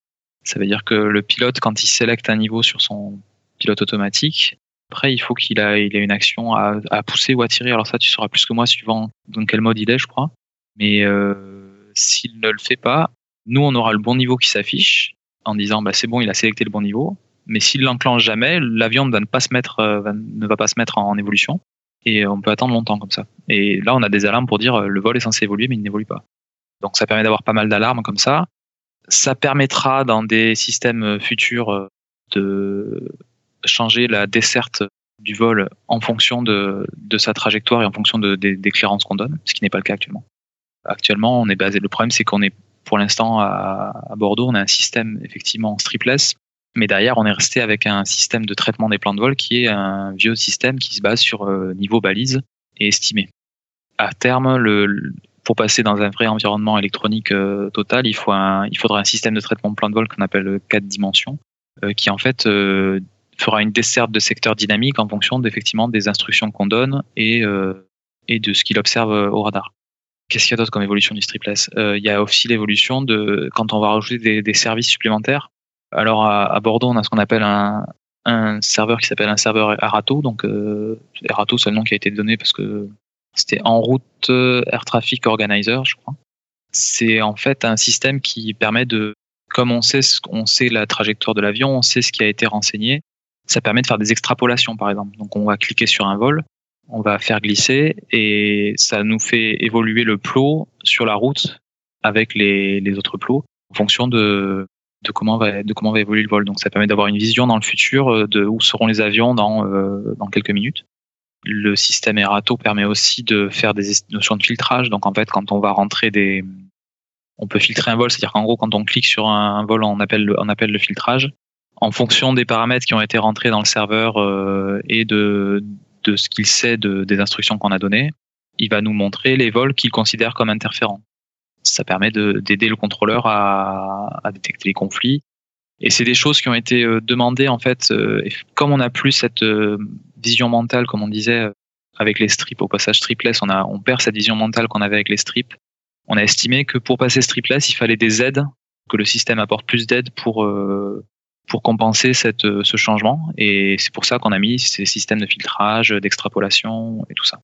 Ça veut dire que le pilote, quand il sélecte un niveau sur son pilote automatique, après, il faut qu'il ait, il une action à, à, pousser ou à tirer. Alors ça, tu sauras plus que moi suivant dans quel mode il est, je crois. Mais euh, s'il ne le fait pas, nous, on aura le bon niveau qui s'affiche en disant, bah, c'est bon, il a sélecté le bon niveau. Mais s'il l'enclenche jamais, l'avion ne va pas se mettre, euh, ne va pas se mettre en, évolution. Et on peut attendre longtemps comme ça. Et là, on a des alarmes pour dire, euh, le vol est censé évoluer, mais il n'évolue pas. Donc ça permet d'avoir pas mal d'alarmes comme ça ça permettra dans des systèmes futurs euh, de changer la desserte du vol en fonction de, sa trajectoire et en fonction de, des, clairances qu'on donne, ce qui n'est pas le cas actuellement. Actuellement, on est basé. Le problème, c'est qu'on est pour l'instant à, à, Bordeaux, on a un système effectivement stripless, mais derrière, on est resté avec un système de traitement des plans de vol qui est un vieux système qui se base sur euh, niveau balise et estimé. À terme, le, pour passer dans un vrai environnement électronique euh, total, il, faut un, il faudra un système de traitement de plan de vol qu'on appelle 4 dimensions, euh, qui en fait euh, fera une desserte de secteurs dynamiques en fonction effectivement des instructions qu'on donne et, euh, et de ce qu'il observe au radar. Qu'est-ce qu'il y a d'autre comme évolution du stripless? Il y a aussi l'évolution de quand on va rajouter des, des services supplémentaires. Alors à, à, Bordeaux, on a ce qu'on appelle un, un serveur qui s'appelle un serveur Arato. Donc euh, Arato, c'est le nom qui a été donné parce que c'était en route Air Traffic Organizer, je crois. C'est en fait un système qui permet de, comme on sait, on sait la trajectoire de l'avion, on sait ce qui a été renseigné, ça permet de faire des extrapolations, par exemple. Donc on va cliquer sur un vol, on va faire glisser et ça nous fait évoluer le plot sur la route avec les, autres plots en fonction de, comment va évoluer le vol. Donc ça permet d'avoir une vision dans le futur de où seront les avions dans euh, dans quelques minutes. Le système Erato permet aussi de faire des notions de filtrage. Donc en fait, quand on va rentrer des, on peut filtrer un vol, c'est-à-dire qu'en gros, quand on clique sur un vol, on appelle le, on appelle le filtrage. En fonction des paramètres qui ont été rentrés dans le serveur euh, et de de ce qu'il sait de, des instructions qu'on a données, il va nous montrer les vols qu'il considère comme interférents ça permet d'aider le contrôleur à, à, détecter les conflits. Et c'est des choses qui ont été euh, demandées en fait. Euh, comme on n'a plus cette euh, vision mentale, comme on disait avec les strips au passage stripless, on a on perd cette vision mentale qu'on avait avec les strips. On a estimé que pour passer stripless, il fallait des aides, que le système apporte plus d'aides pour pour compenser cette, ce changement. Et c'est pour ça qu'on a mis ces systèmes de filtrage, d'extrapolation et tout ça.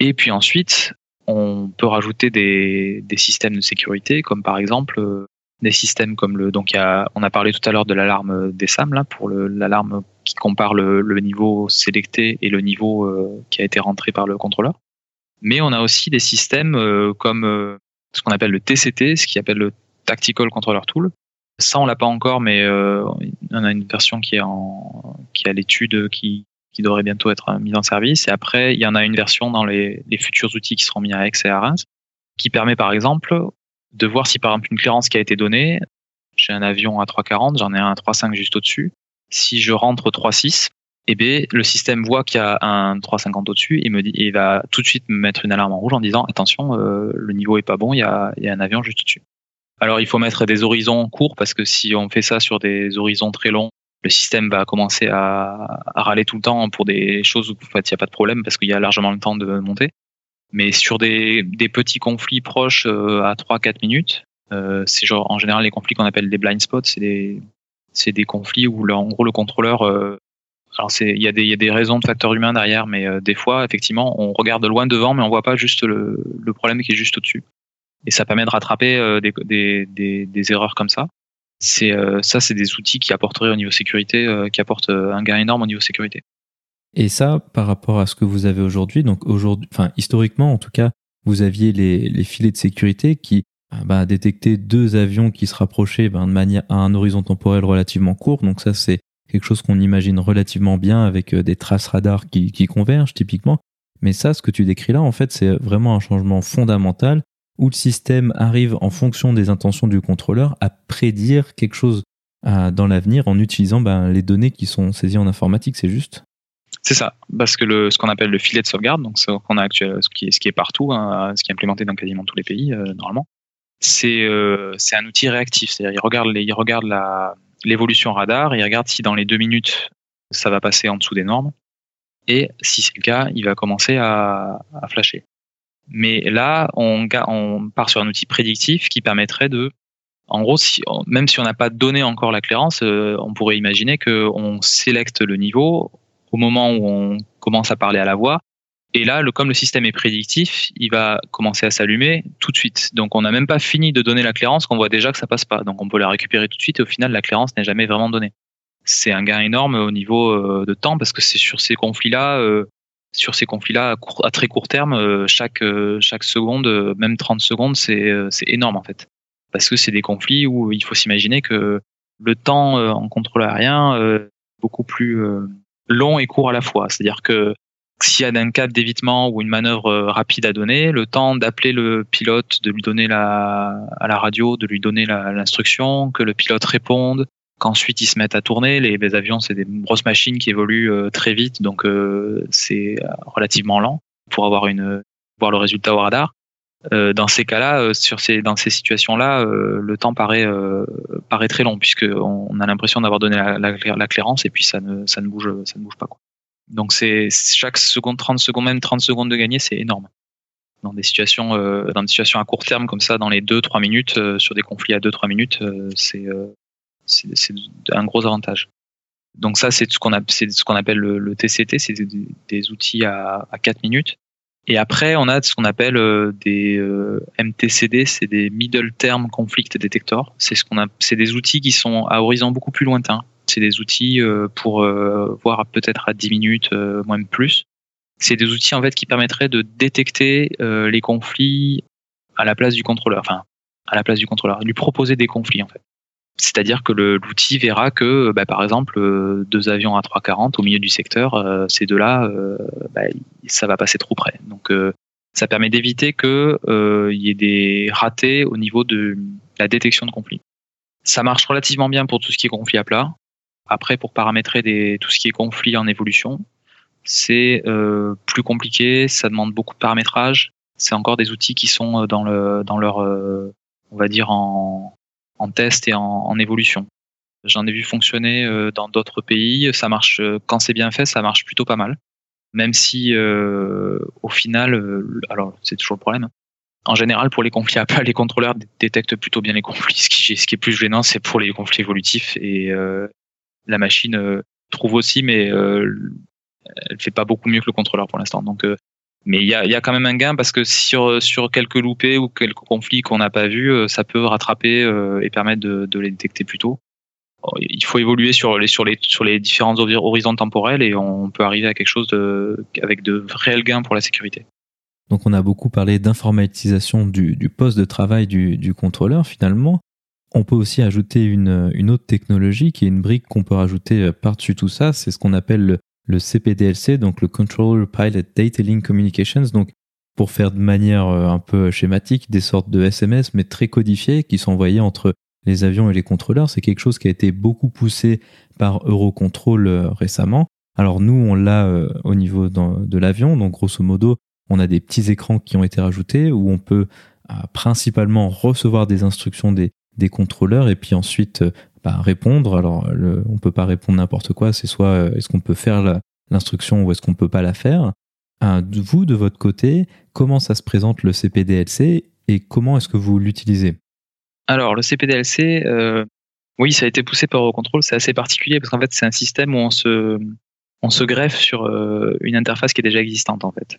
Et puis ensuite, on peut rajouter des, des, systèmes de sécurité, comme par exemple euh, des systèmes comme le. Donc, on a parlé tout à l'heure de l'alarme des SAM, là, pour l'alarme qui compare le, niveau sélecté et le niveau euh, qui a été rentré par le contrôleur. Mais on a aussi des systèmes euh, comme euh, ce qu'on appelle le TCT, ce qui appelle le Tactical Controller Tool. Ça, on l'a pas encore, mais on a une version qui est en qui a l'étude qui qui devrait bientôt être mise en service. Et après, il y en a une version dans les, futurs outils qui seront mis à Aix et à Reims, qui permet par exemple de voir si par exemple une clairance qui a été donnée, j'ai un avion à 340, j'en ai un à 3,5 juste au-dessus. Si je rentre 3,6, eh bien, le système voit qu'il y a un 3,50 au-dessus et me dit, il va tout de suite me mettre une alarme en rouge en disant attention, euh, le niveau est pas bon, il y a, il y a un avion juste au-dessus. Alors il faut mettre des horizons courts parce que si on fait ça sur des horizons très longs, le système va commencer à, à, râler tout le temps pour des choses où en fait, il n'y a pas de problème parce qu'il y a largement le temps de monter. Mais sur des, des petits conflits proches euh, à 3-4 minutes, euh, c'est genre en général les conflits qu'on appelle des blind spots, c'est des, c'est des conflits où en gros le contrôleur, euh, alors il y, a des, raisons de facteurs humains derrière, mais euh, des fois effectivement on regarde loin devant mais on voit pas juste le, problème qui est juste au-dessus. Et ça permet de rattraper euh, des, erreurs comme ça c'est ça, c'est des outils qui apporteraient au niveau sécurité, qui apportent un gain énorme au niveau sécurité. Et ça, par rapport à ce que vous avez aujourd'hui, donc aujourd'hui, historiquement en tout cas, vous aviez les filets de sécurité qui bah, détectaient deux avions qui se rapprochaient bah, de manière à un horizon temporel relativement court. Donc ça, c'est quelque chose qu'on imagine relativement bien avec des traces radar qui, convergent typiquement. Mais ça, ce que tu décris là, en fait, c'est vraiment un changement fondamental où le système arrive en fonction des intentions du contrôleur à prédire quelque chose euh, dans l'avenir en utilisant ben, les données qui sont saisies en informatique, c'est juste? C'est ça, parce que le, ce qu'on appelle le filet de sauvegarde, donc ce qu'on a actuel, ce qui est, ce qui est partout, hein, ce qui est implémenté dans quasiment tous les pays euh, normalement, c'est euh, c'est un outil réactif, c'est-à-dire il regarde l'évolution radar, il regarde si dans les deux minutes ça va passer en dessous des normes, et si c'est le cas, il va commencer à, à flasher. Mais là, on, on, part sur un outil prédictif qui permettrait de, en gros, si, même si on n'a pas donné encore la clairance, euh, on pourrait imaginer qu'on sélecte le niveau au moment où on commence à parler à la voix. Et là, le, comme le système est prédictif, il va commencer à s'allumer tout de suite. Donc, on n'a même pas fini de donner la clairance qu'on voit déjà que ça passe pas. Donc, on peut la récupérer tout de suite et au final, la clairance n'est jamais vraiment donnée. C'est un gain énorme au niveau euh, de temps parce que c'est sur ces conflits-là, euh, sur ces conflits-là à, très court terme, euh, chaque, euh, chaque seconde, même 30 secondes, c'est énorme en fait. Parce que c'est des conflits où il faut s'imaginer que le temps en contrôle aérien beaucoup plus long et court à la fois. C'est-à-dire que s'il y a un cap d'évitement ou une manœuvre rapide à donner, le temps d'appeler le pilote, de lui donner la, à la radio, de lui donner l'instruction, que le pilote réponde, qu'ensuite ils se mettent à tourner. Les, avions, c'est des grosses machines qui évoluent euh, très vite, donc euh, c'est relativement lent pour avoir une voir le résultat au radar. Euh, dans ces cas-là, sur ces dans ces situations-là, le temps paraît paraît très long puisque on, a l'impression d'avoir donné la, la, clairance et puis ça ne ça ne bouge ça ne bouge pas quoi. Donc c'est chaque seconde, 30 secondes, même 30 secondes de gagner, c'est énorme. Dans des situations dans des situations à court terme comme ça, dans les 2-3 minutes, sur des conflits à 2-3 minutes, c'est c'est un gros avantage. Donc ça, c'est ce qu'on ce appelle le, TCT, c'est des, outils à, à 4 minutes. Et après, on a ce qu'on appelle euh, des euh, MTCD, c'est des Middle Term Conflict Detector. C'est ce qu'on a, c'est des outils qui sont à horizon beaucoup plus lointain. C'est des outils euh, pour voir peut-être à 10 minutes, moins plus. C'est des outils en fait qui permettraient de détecter les conflits à la place du contrôleur, enfin à la place du contrôleur, lui proposer des conflits en fait. C'est-à-dire que l'outil verra que, bah, par exemple, euh, deux avions à 340 au milieu du secteur, euh, ces deux-là, euh, bah, ça va passer trop près. Donc, ça permet d'éviter qu'il y ait des ratés au niveau de la détection de conflits. Ça marche relativement bien pour tout ce qui est conflit à plat. Après, pour paramétrer des, tout ce qui est conflit en évolution, c'est plus compliqué, ça demande beaucoup de paramétrage. C'est encore des outils qui sont dans, le, dans leur, on va dire, en, en test et en, évolution. J'en ai vu fonctionner euh, dans d'autres pays. Ça marche euh, quand c'est bien fait, ça marche plutôt pas mal. Même si euh, au final, alors c'est toujours le problème. En général, pour les conflits plat, les contrôleurs détectent plutôt bien les conflits. Ce qui, ce qui est plus gênant, c'est pour les conflits évolutifs et la machine trouve aussi, mais elle fait pas beaucoup mieux que le contrôleur pour l'instant. Donc mais il y a, quand même un gain parce que sur, quelques loupés ou quelques conflits qu'on n'a pas vus, euh, ça peut rattraper euh, et permettre de, les détecter plus tôt. Il faut évoluer sur les, sur différents horizons temporels et on peut arriver à quelque chose avec de réels gains pour la sécurité. Donc on a beaucoup parlé d'informatisation du, poste de travail du, contrôleur finalement. On peut aussi ajouter une, autre technologie qui est une brique qu'on peut rajouter euh, par-dessus tout ça, c'est ce qu'on appelle le, CPDLC, donc le Controller Pilot Data Link Communications, donc pour faire de manière euh, un peu schématique des sortes de SMS mais très codifiés qui sont envoyés entre les avions et les contrôleurs. C'est quelque chose qui a été beaucoup poussé par Eurocontrol euh, récemment. Alors nous, on l'a au niveau de l'avion, donc grosso modo, on a des petits écrans qui ont été rajoutés où on peut principalement recevoir des instructions des, des contrôleurs et puis ensuite répondre. Alors, le, on peut pas répondre n'importe quoi. C'est soit euh, est-ce qu'on peut faire l'instruction ou est-ce qu'on peut pas la faire. vous, de votre côté, comment ça se présente le CPDLC et comment est-ce que vous l'utilisez? Alors, le CPDLC, euh, oui, ça a été poussé par Eurocontrol. C'est assez particulier parce qu'en fait, c'est un système où on se, greffe sur euh, une interface qui est déjà existante en fait.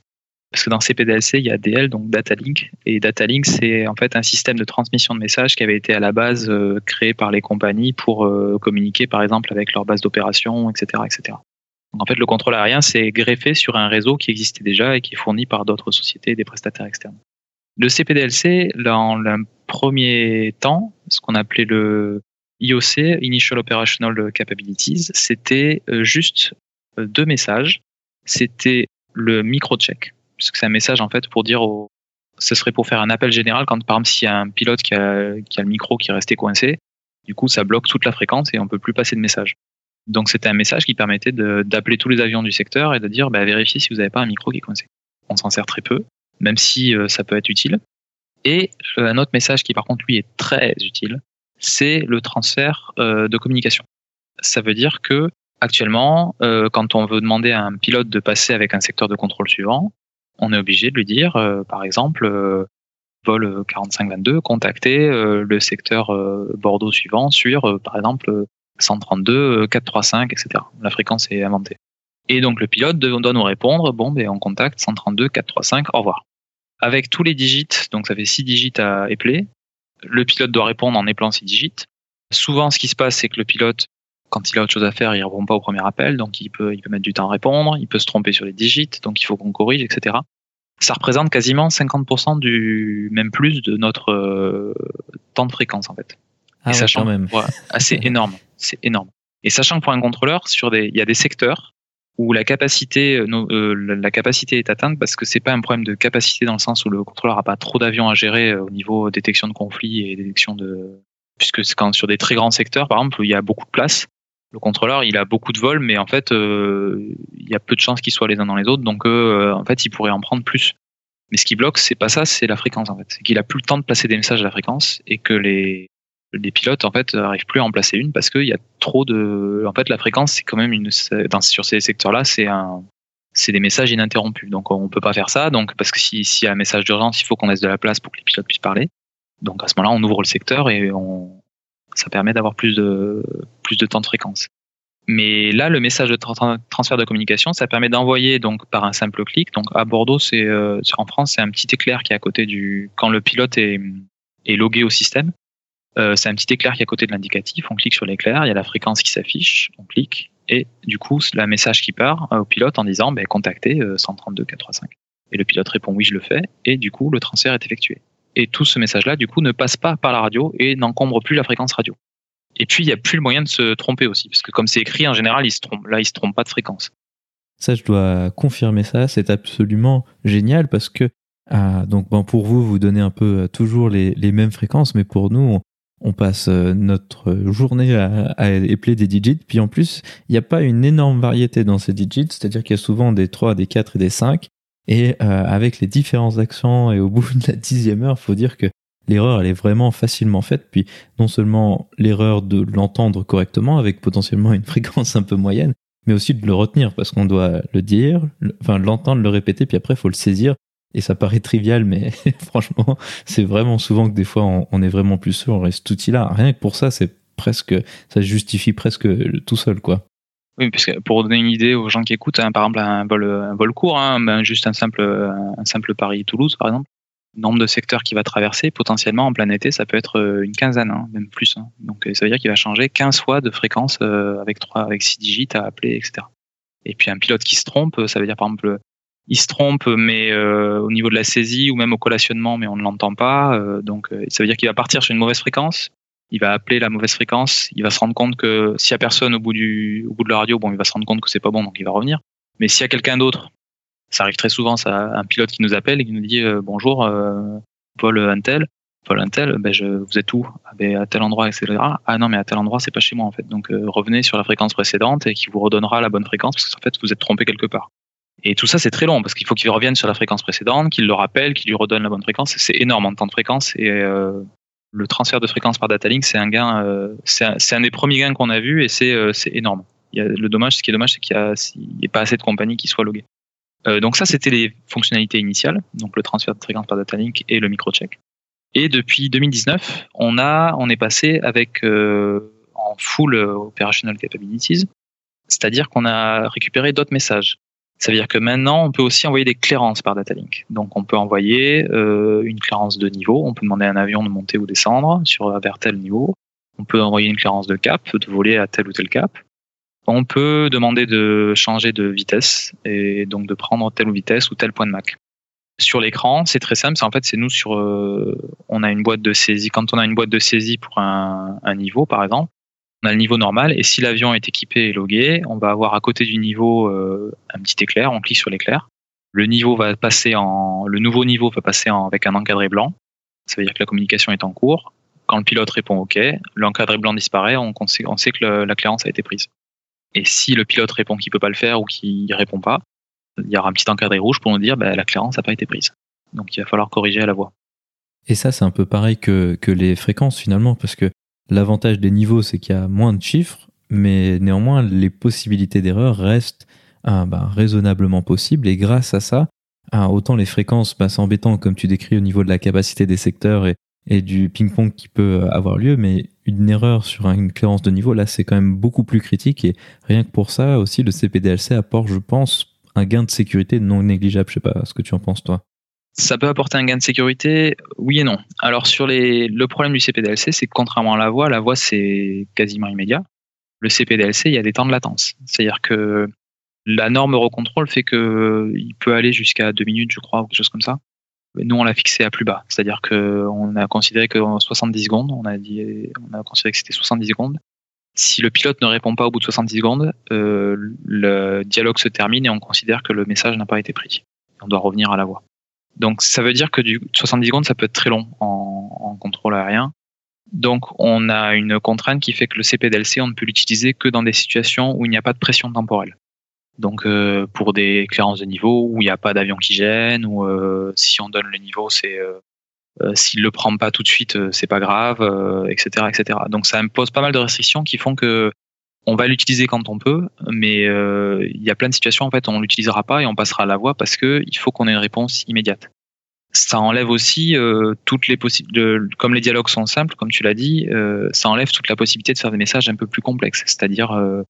Parce que dans CPDLC, il y a DL, donc Data Link. Et Data Link, c'est en fait un système de transmission de messages qui avait été à la base euh, créé par les compagnies pour euh, communiquer, par exemple, avec leur base d'opération, etc., etc. Donc, en fait, le contrôle aérien, c'est greffé sur un réseau qui existait déjà et qui est fourni par d'autres sociétés et des prestataires externes. Le CPDLC, dans le premier temps, ce qu'on appelait le IOC, Initial Operational Capabilities, c'était euh, juste deux messages. C'était le micro-check puisque c'est un message en fait pour dire au, ce serait pour faire un appel général quand par exemple s'il y a un pilote qui a, qui a le micro qui est resté coincé, du coup ça bloque toute la fréquence et on peut plus passer de message. Donc c'était un message qui permettait d'appeler tous les avions du secteur et de dire bah, vérifiez si vous n'avez pas un micro qui est coincé. On s'en sert très peu, même si euh, ça peut être utile. Et euh, un autre message qui par contre lui est très utile, c'est le transfert euh, de communication. Ça veut dire que actuellement, quand on veut demander à un pilote de passer avec un secteur de contrôle suivant, on est obligé de lui dire, euh, par exemple, euh, vol 4522, contacter euh, le secteur Bordeaux suivant sur, par exemple, 132, 435, etc. La fréquence est inventée. Et donc le pilote doit nous répondre, bon, ben, on contacte 132, 435, au revoir. Avec tous les digits, donc ça fait 6 digits à épeler, le pilote doit répondre en épelant 6 digits. Souvent, ce qui se passe, c'est que le pilote quand il a autre chose à faire, il répond pas au premier appel, donc il peut, il peut mettre du temps à répondre, il peut se tromper sur les digits, donc il faut qu'on corrige, etc. Ça représente quasiment 50% du, même plus de notre euh, temps de fréquence en fait. Ah sachant, même. c'est énorme, c'est énorme. Et sachant que pour un contrôleur, sur des, il y a des secteurs où la capacité, euh, la capacité est atteinte parce que c'est pas un problème de capacité dans le sens où le contrôleur a pas trop d'avions à gérer au niveau détection de conflits et détection de, puisque c'est quand sur des très grands secteurs, par exemple, où il y a beaucoup de place, le contrôleur, il a beaucoup de vols, mais en fait, il y a peu de chances qu'ils soient les uns dans les autres, donc en fait, il pourrait en prendre plus. Mais ce qui bloque, c'est pas ça, c'est la fréquence en fait. C'est qu'il a plus le temps de placer des messages à la fréquence et que les, les pilotes en fait n'arrivent plus à en placer une parce qu'il y a trop de. En fait, la fréquence, c'est quand même une. Dans, sur ces secteurs-là, c'est un. C'est des messages ininterrompus. Donc on peut pas faire ça. Donc parce que s'il y a un message d'urgence, il faut qu'on laisse de la place pour que les pilotes puissent parler. Donc à ce moment-là, on ouvre le secteur et on, ça permet d'avoir plus de plus de temps de fréquence. Mais là, le message de transfert de communication, ça permet d'envoyer donc par un simple clic. Donc à Bordeaux, c'est euh, en France, c'est un petit éclair qui est à côté du quand le pilote est, logué au système. Euh, c'est un petit éclair qui est à côté de l'indicatif. On clique sur l'éclair, il y a la fréquence qui s'affiche, on clique et du coup, le message qui part euh, au pilote en disant ben, contactez 132 435. Et le pilote répond oui, je le fais. Et du coup, le transfert est effectué. Et tout ce message-là, du coup, ne passe pas par la radio et n'encombre plus la fréquence radio. Et puis, il n'y a plus le moyen de se tromper aussi, parce que comme c'est écrit, en général, il se trompe. Là, il se trompe pas de fréquence. Ça, je dois confirmer ça. C'est absolument génial parce que, ah, donc, pour vous, vous donnez un peu euh, toujours les, les mêmes fréquences, mais pour nous, on, passe euh, notre journée à, à, épeler des digits. Puis en plus, il n'y a pas une énorme variété dans ces digits, c'est-à-dire qu'il y a souvent des 3, des 4 et des 5. Et euh, avec les différents accents et au bout de la dixième heure, faut dire que l'erreur, elle est vraiment facilement faite. Puis non seulement l'erreur de l'entendre correctement avec potentiellement une [LAUGHS] fréquence un peu moyenne, mais aussi de le retenir parce qu'on doit le dire, enfin l'entendre, le répéter, puis après faut le saisir. Et ça paraît trivial, mais [LAUGHS] franchement, c'est vraiment souvent que des fois on, est vraiment plus sûr. Et cet outil-là, rien que pour ça, c'est presque, ça justifie presque tout seul, quoi. Oui, puisque pour donner une idée aux gens qui écoutent, hein, par exemple un vol, un vol court, hein, ben, juste un simple, Paris-Toulouse, par exemple, nombre de secteurs qu'il va traverser, potentiellement en plein été, ça peut être euh, une quinzaine, hein, même plus. Hein. Donc ça veut dire qu'il va changer 15 fois de fréquence euh, avec 3, avec 6 digits à appeler, etc. Et puis un pilote qui se trompe, ça veut dire par exemple, il se trompe, mais euh, au niveau de la saisie ou même au collationnement, mais on ne l'entend pas. donc ça veut dire qu'il va partir sur une mauvaise fréquence. Il va appeler la mauvaise fréquence. Il va se rendre compte que s'il y a personne au bout du, au bout de la radio, bon, il va se rendre compte que c'est pas bon, donc il va revenir. Mais s'il y a quelqu'un d'autre ça arrive très souvent, ça, un pilote qui nous appelle et qui nous dit euh, bonjour, euh, Paul Antel. Paul Antel, ben je, vous êtes où? Ah, ben, À tel endroit, etc. Ah non, mais à tel endroit, c'est pas chez moi en fait. Donc euh, revenez sur la fréquence précédente et qui vous redonnera la bonne fréquence parce qu'en fait, vous êtes trompé quelque part. Et tout ça, c'est très long parce qu'il faut qu'il revienne sur la fréquence précédente, qu'il le rappelle, qu'il lui redonne la bonne fréquence. C'est énorme en temps de fréquence et le transfert de fréquence par data link, c'est un gain, c'est un, des premiers gains qu'on a vu et c'est énorme. Il y a, le dommage, ce qui est dommage, c'est qu'il n'y a, pas assez de compagnies qui soient loguées. Euh, donc ça, c'était les fonctionnalités initiales, donc le transfert de fréquence par data link et le microcheck. Et depuis 2019, on a, on est passé avec euh, en full operational capabilities, c'est-à-dire qu'on a récupéré d'autres messages. Ça veut dire que maintenant, on peut aussi envoyer des clairances par data link. Donc, on peut envoyer euh, une clairance de niveau. On peut demander à un avion de monter ou descendre sur vers tel niveau. On peut envoyer une clairance de cap, de voler à tel ou tel cap. On peut demander de changer de vitesse et donc de prendre telle vitesse ou tel point de Mac. Sur l'écran, c'est très simple. En fait, c'est nous sur. Euh, on a une boîte de saisie. Quand on a une boîte de saisie pour un, niveau, par exemple, on a le niveau normal. Et si l'avion est équipé et logué, on va avoir à côté du niveau euh, un petit éclair. On clique sur l'éclair. Le niveau va passer en. Le nouveau niveau va passer en, avec un encadré blanc. Ça veut dire que la communication est en cours. Quand le pilote répond OK, l'encadré blanc disparaît. On, sait, on sait que la clairance a été prise. Et si le pilote répond qu'il peut pas le faire ou qu'il répond pas, il y aura un petit encadré rouge pour nous dire bah, la clairance n'a pas été prise. Donc il va falloir corriger à la voix. Et ça, c'est un peu pareil que, que les fréquences finalement, parce que l'avantage des niveaux, c'est qu'il y a moins de chiffres, mais néanmoins, les possibilités d'erreur restent ah, bah, raisonnablement possibles. Et grâce à ça, ah, autant les fréquences, bah, c'est embêtant comme tu décris au niveau de la capacité des secteurs et, du ping-pong qui peut avoir lieu, mais une erreur sur une clairance de niveau, là, c'est quand même beaucoup plus critique. Et rien que pour ça, aussi, le CPDLC apporte, je pense, un gain de sécurité non négligeable. Je sais pas ce que tu en penses, toi. Ça peut apporter un gain de sécurité, oui et non. Alors sur les, le problème du CPDLC, c'est que contrairement à la voix, la voix c'est quasiment immédiat. Le CPDLC, il y a des temps de latence. C'est-à-dire que la norme Eurocontrol fait que il peut aller jusqu'à deux minutes, je crois, ou quelque chose comme ça. Nous, on l'a fixé à plus bas. C'est-à-dire qu'on a considéré que 70 secondes, on a, dit, on a considéré que c'était 70 secondes. Si le pilote ne répond pas au bout de 70 secondes, le dialogue se termine et on considère que le message n'a pas été pris. On doit revenir à la voix. Donc ça veut dire que du 70 secondes, ça peut être très long en, contrôle aérien. Donc on a une contrainte qui fait que le CPDLC, on ne peut l'utiliser que dans des situations où il n'y a pas de pression temporelle. Donc euh, pour des clairances de niveau où il n'y a pas d'avion qui gêne, ou euh, si on donne le niveau, c'est euh, euh s'il le prend pas tout de suite, c'est pas grave, etc., etc. Donc ça impose pas mal de restrictions qui font que on va l'utiliser quand on peut, mais il y a plein de situations en fait on l'utilisera pas et on passera à la voix parce que il faut qu'on ait une réponse immédiate. Ça enlève aussi euh, toutes les possibilités, comme les dialogues sont simples, comme tu l'as dit, euh, ça enlève toute la possibilité de faire des messages un peu plus complexes, c'est-à-dire euh,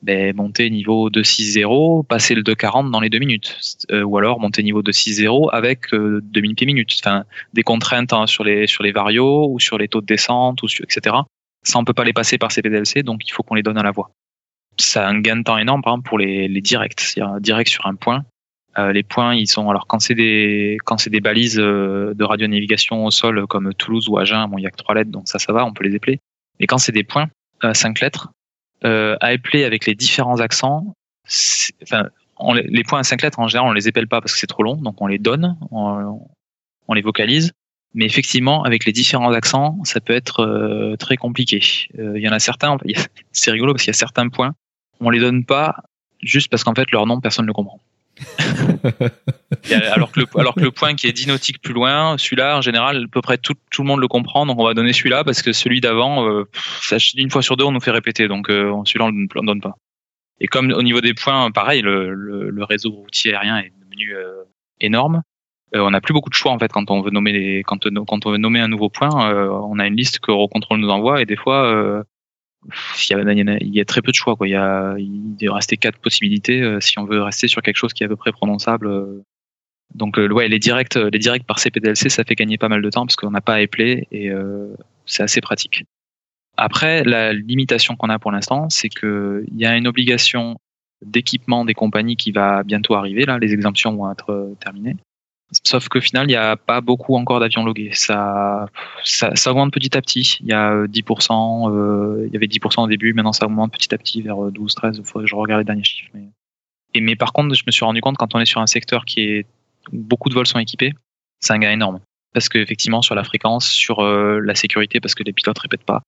ben, monter niveau 2.6.0, passer le 2.40 dans les deux minutes, ou alors monter niveau 2.6.0 avec 2000 pieds minutes, enfin des contraintes hein, sur les sur les varios ou sur les taux de descente ou sur, etc. Ça on peut pas les passer par CPDLC, donc il faut qu'on les donne à la voix. Ça a un gain de temps énorme par pour les, les directs, c'est-à-dire direct sur un point euh, les points, ils sont alors quand c'est des quand c'est des balises euh, de radionavigation au sol comme Toulouse ou Agen, bon il y a que trois lettres donc ça ça va, on peut les épeler. Mais quand c'est des points euh, cinq lettres à épeler avec les différents accents, enfin les, points à cinq lettres en général on les épelle pas parce que c'est trop long donc on les donne, on, on, les vocalise. Mais effectivement, avec les différents accents, ça peut être très compliqué. Il y en a certains, [LAUGHS] c'est rigolo parce qu'il y a certains points, on les donne pas juste parce qu'en fait leur nom personne ne le comprend. [LAUGHS] alors, que le, alors que le point qui est 10 nautiques plus loin, celui-là, en général, à peu près tout, tout le monde le comprend, donc on va donner celui-là parce que celui d'avant, euh, une fois sur deux, on nous fait répéter, donc euh, celui-là, on ne donne pas. Et comme au niveau des points, pareil, le, le, réseau routier aérien est devenu euh, énorme. Euh, on n'a plus beaucoup de choix en fait quand on veut nommer les, quand, quand on veut nommer un nouveau point. on a une liste que Eurocontrol nous envoie et des fois il y, a, très peu de choix. Quoi. Il, y a, il doit rester quatre possibilités euh, si on veut rester sur quelque chose qui est à peu près prononçable. Euh. Donc euh, ouais, les directs, les directs par CPDLC, ça fait gagner pas mal de temps parce qu'on n'a pas à épeler et c'est assez pratique. Après, la limitation qu'on a pour l'instant, c'est qu'il y a une obligation d'équipement des compagnies qui va bientôt arriver. Là, les exemptions vont être terminées. Sauf qu'au final, il n'y a pas beaucoup encore d'avions logués. Ça, ça, ça, augmente petit à petit. Il y a 10%, euh, euh, il y avait 10% au début, maintenant ça augmente petit à petit vers 12, 13. Il que je regarde les derniers chiffres. Mais... Et, mais par contre, je me suis rendu compte quand on est sur un secteur qui est où beaucoup de vols sont équipés, c'est un gain énorme. Parce qu'effectivement, sur la fréquence, sur euh, la sécurité, parce que les pilotes répètent pas,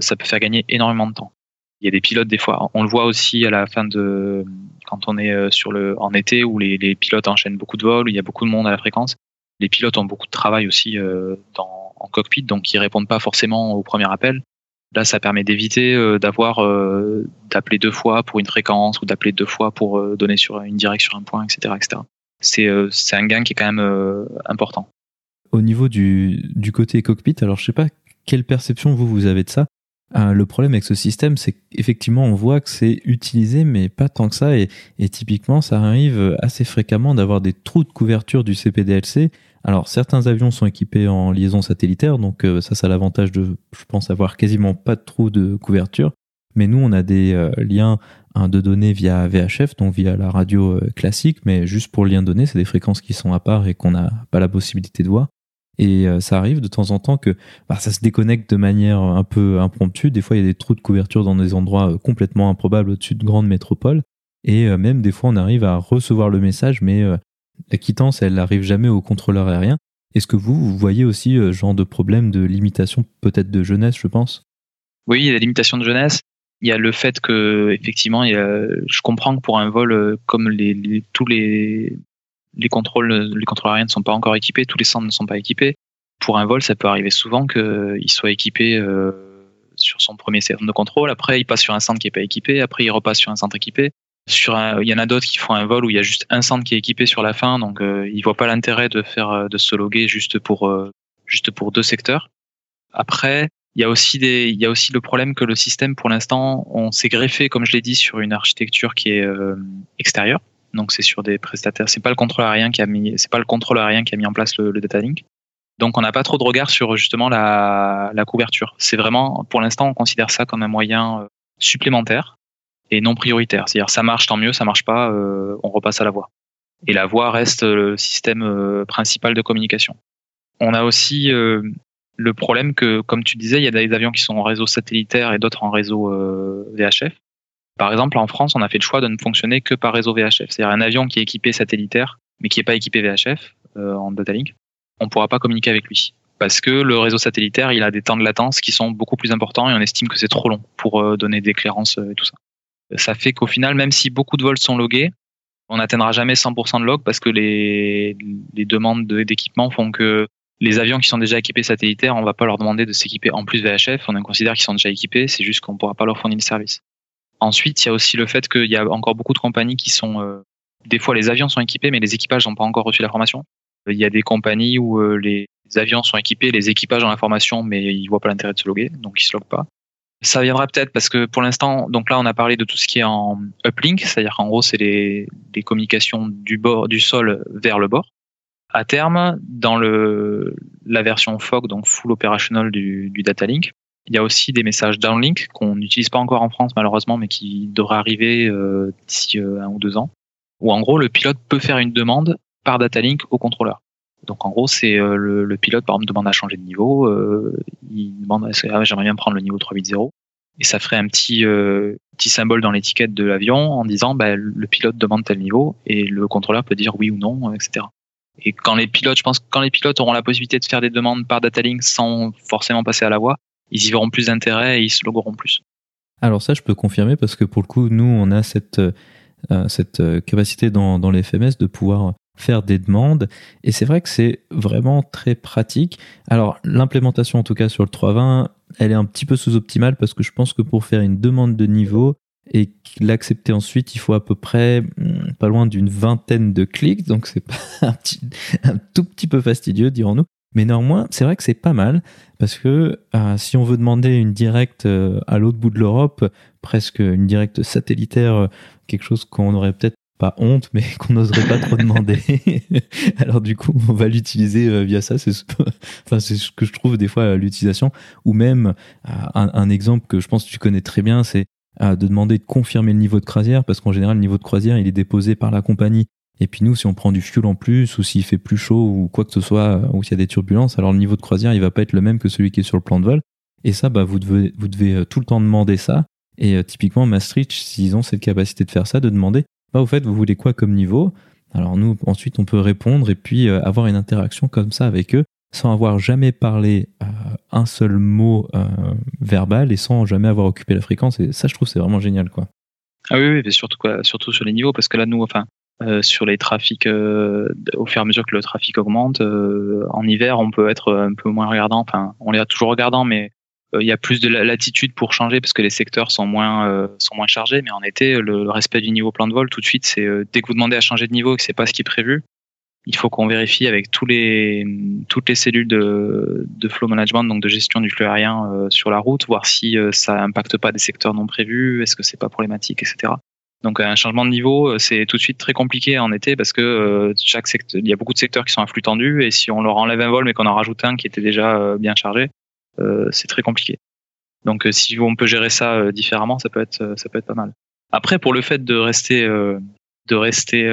ça peut faire gagner énormément de temps. Il y a des pilotes des fois. On le voit aussi à la fin de quand on est euh, sur le en été où les, les pilotes enchaînent beaucoup de vols, où il y a beaucoup de monde à la fréquence. Les pilotes ont beaucoup de travail aussi euh, dans, en cockpit, donc ils répondent pas forcément au premier appel. Là, ça permet d'éviter euh, d'avoir d'appeler deux fois pour une fréquence ou d'appeler deux fois pour donner sur une direction sur un point, etc., etc. C'est c'est un gain qui est quand même important. Au niveau du, du côté cockpit, alors je sais pas quelle perception vous vous avez de ça. Euh, le problème avec ce système, c'est qu'effectivement, on voit que c'est utilisé, mais pas tant que ça. Et, typiquement, ça arrive assez fréquemment d'avoir des trous de couverture du CPDLC. Alors, certains avions sont équipés en liaison satellitaire, donc euh, ça, ça a l'avantage de, je pense, avoir quasiment pas de trous de couverture. Mais nous, on a des euh, liens hein, de données via VHF, donc via la radio classique, mais juste pour le lien de données, c'est des fréquences qui sont à part et qu'on n'a pas la possibilité de voir. Et euh, ça arrive de temps en temps que bah, ça se déconnecte de manière un peu impromptue. Des fois, il y a des trous de couverture dans des endroits euh, complètement improbables au-dessus de grandes métropoles. Et euh, même des fois, on arrive à recevoir le message, mais la quittance, elle n'arrive jamais au contrôleur aérien. Est-ce que vous, vous voyez aussi ce genre de problème de limitation, peut-être de jeunesse, je pense? Oui, il y a des limitations de jeunesse. Il y a le fait que, effectivement, je comprends que pour un vol, comme tous les, les contrôles, les contrôles aériens ne sont pas encore équipés, tous les centres ne sont pas équipés. Pour un vol, ça peut arriver souvent qu'il soit équipé euh, sur son premier centre de contrôle. Après, il passe sur un centre qui n'est pas équipé. Après, il repasse sur un centre équipé. Il y en a d'autres qui font un vol où il y a juste un centre qui est équipé sur la fin, donc euh, ils voient pas l'intérêt de faire de se loguer juste pour euh, juste pour deux secteurs. Après, il y a aussi des, il y a aussi le problème que le système, pour l'instant, on s'est greffé, comme je l'ai dit, sur une architecture qui est euh, extérieure. Donc c'est sur des prestataires. C'est pas le contrôleur aérien qui a mis, c'est pas le contrôleur aérien qui a mis en place le, data link. Donc on n'a pas trop de regard sur justement la, couverture. C'est vraiment, pour l'instant, on considère ça comme un moyen euh, supplémentaire et non prioritaire. C'est-à-dire ça marche tant mieux, ça marche pas, euh, on repasse à la voix. Et la voix reste le système euh, principal de communication. On a aussi Le problème que, comme tu disais, il y a des avions qui sont en réseau satellitaire et d'autres en réseau VHF. Par exemple, en France, on a fait le choix de ne fonctionner que par réseau VHF. C'est-à-dire un avion qui est équipé satellitaire, mais qui n'est pas équipé VHF en data link, on ne pourra pas communiquer avec lui parce que le réseau satellitaire, il a des temps de latence qui sont beaucoup plus importants et on estime que c'est trop long pour euh, donner des clairances euh, et tout ça. Ça fait qu'au final, même si beaucoup de vols sont logués, on n'atteindra jamais 100% de log parce que les, demandes d'équipement font que les avions qui sont déjà équipés satellitaires, on va pas leur demander de s'équiper en plus VHF, on considère qu'ils sont déjà équipés, c'est juste qu'on pourra pas leur fournir le service. Ensuite, il y a aussi le fait qu'il y a encore beaucoup de compagnies qui sont, euh, des fois les avions sont équipés, mais les équipages n'ont pas encore reçu la formation. Il y a des compagnies où les, les avions sont équipés, les équipages ont l'information, mais ils voient pas l'intérêt de se loguer, donc ils se loguent pas. Ça viendra peut-être parce que pour l'instant, donc là on a parlé de tout ce qui est en uplink, c'est-à-dire qu'en gros c'est les, communications du bord, du sol vers le bord. À terme, dans la version FOG, donc full operational du, du data link, il y a aussi des messages downlink qu'on n'utilise pas encore en France malheureusement, mais qui devraient arriver euh, d'ici euh, un ou deux ans. Où en gros le pilote peut faire une demande par data link au contrôleur. Donc en gros, c'est euh, le, pilote par exemple demande à changer de niveau, euh, il demande ah, j'aimerais bien prendre le niveau 380 et ça ferait un petit euh, petit symbole dans l'étiquette de l'avion en disant bah, le pilote demande tel niveau et le contrôleur peut dire oui ou non, etc. Et quand les pilotes, je pense quand les pilotes auront la possibilité de faire des demandes par data link sans forcément passer à la voix, ils y verront plus d'intérêt et ils se logueront plus. Alors ça, je peux confirmer parce que pour le coup, nous, on a cette cette capacité dans, dans les FMS de pouvoir faire des demandes. Et c'est vrai que c'est vraiment très pratique. Alors, l'implémentation, en tout cas sur le 320, elle est un petit peu sous-optimale parce que je pense que pour faire une demande de niveau et l'accepter ensuite, il faut à peu près hmm, pas loin d'une vingtaine de clics. Donc, c'est [LAUGHS] un, un tout petit peu fastidieux, dirons-nous. Mais néanmoins, c'est vrai que c'est pas mal parce que euh, si on veut demander une directe euh, à l'autre bout de l'Europe, presque une directe satellitaire, euh, quelque chose qu'on aurait peut-être pas honte, mais [LAUGHS] qu'on n'oserait pas trop demander. [LAUGHS] Alors du coup, on va l'utiliser via ça. [LAUGHS] C'est ce, que je trouve des fois l'utilisation. Ou même euh, un, exemple que je pense que tu connais très bien, c'est de demander de confirmer le niveau de croisière, parce qu'en général, le niveau de croisière, il est déposé par la compagnie. Et puis nous, si on prend du fuel en plus, ou s'il fait plus chaud, ou quoi que ce soit, ou s'il y a des turbulences, alors le niveau de croisière, il va pas être le même que celui qui est sur le plan de vol. Et ça, bah, vous devez, devez tout le temps demander ça. Et typiquement, Maastricht, s'ils ont cette capacité de faire ça, de demander bah, au fait, vous voulez quoi comme niveau? Alors nous, ensuite, on peut répondre et puis euh, avoir une interaction comme ça avec eux, sans avoir jamais parlé euh, un seul mot euh, verbal et sans jamais avoir occupé la fréquence. Et ça, je trouve, c'est vraiment génial, quoi. Ah oui, oui, mais surtout sur les niveaux, parce que là, nous, enfin, sur les trafics, au fur et à mesure que le trafic augmente, en hiver, on peut être un peu moins regardant. Enfin, on est toujours regardant, mais euh, il y a plus de latitude pour changer parce que les secteurs sont moins euh, sont moins chargés. Mais en été, le, respect du niveau plan de vol, tout de suite, c'est euh, dès que vous demandez à changer de niveau et que c'est pas ce qui est prévu, il faut qu'on vérifie avec les toutes les cellules de, de flow management, donc de gestion du flux sur la route, voir si ça impacte pas des secteurs non prévus, est-ce que c'est pas problématique, etc. Donc un changement de niveau, c'est tout de suite très compliqué en été parce que chaque secteur, il y a beaucoup de secteurs qui sont à flux tendu et si on leur enlève un vol mais qu'on en rajoute un qui était déjà bien chargé, euh, c'est très compliqué. Donc euh, si on peut gérer ça euh, différemment, ça peut être ça peut être pas mal. Après, pour le fait de rester de rester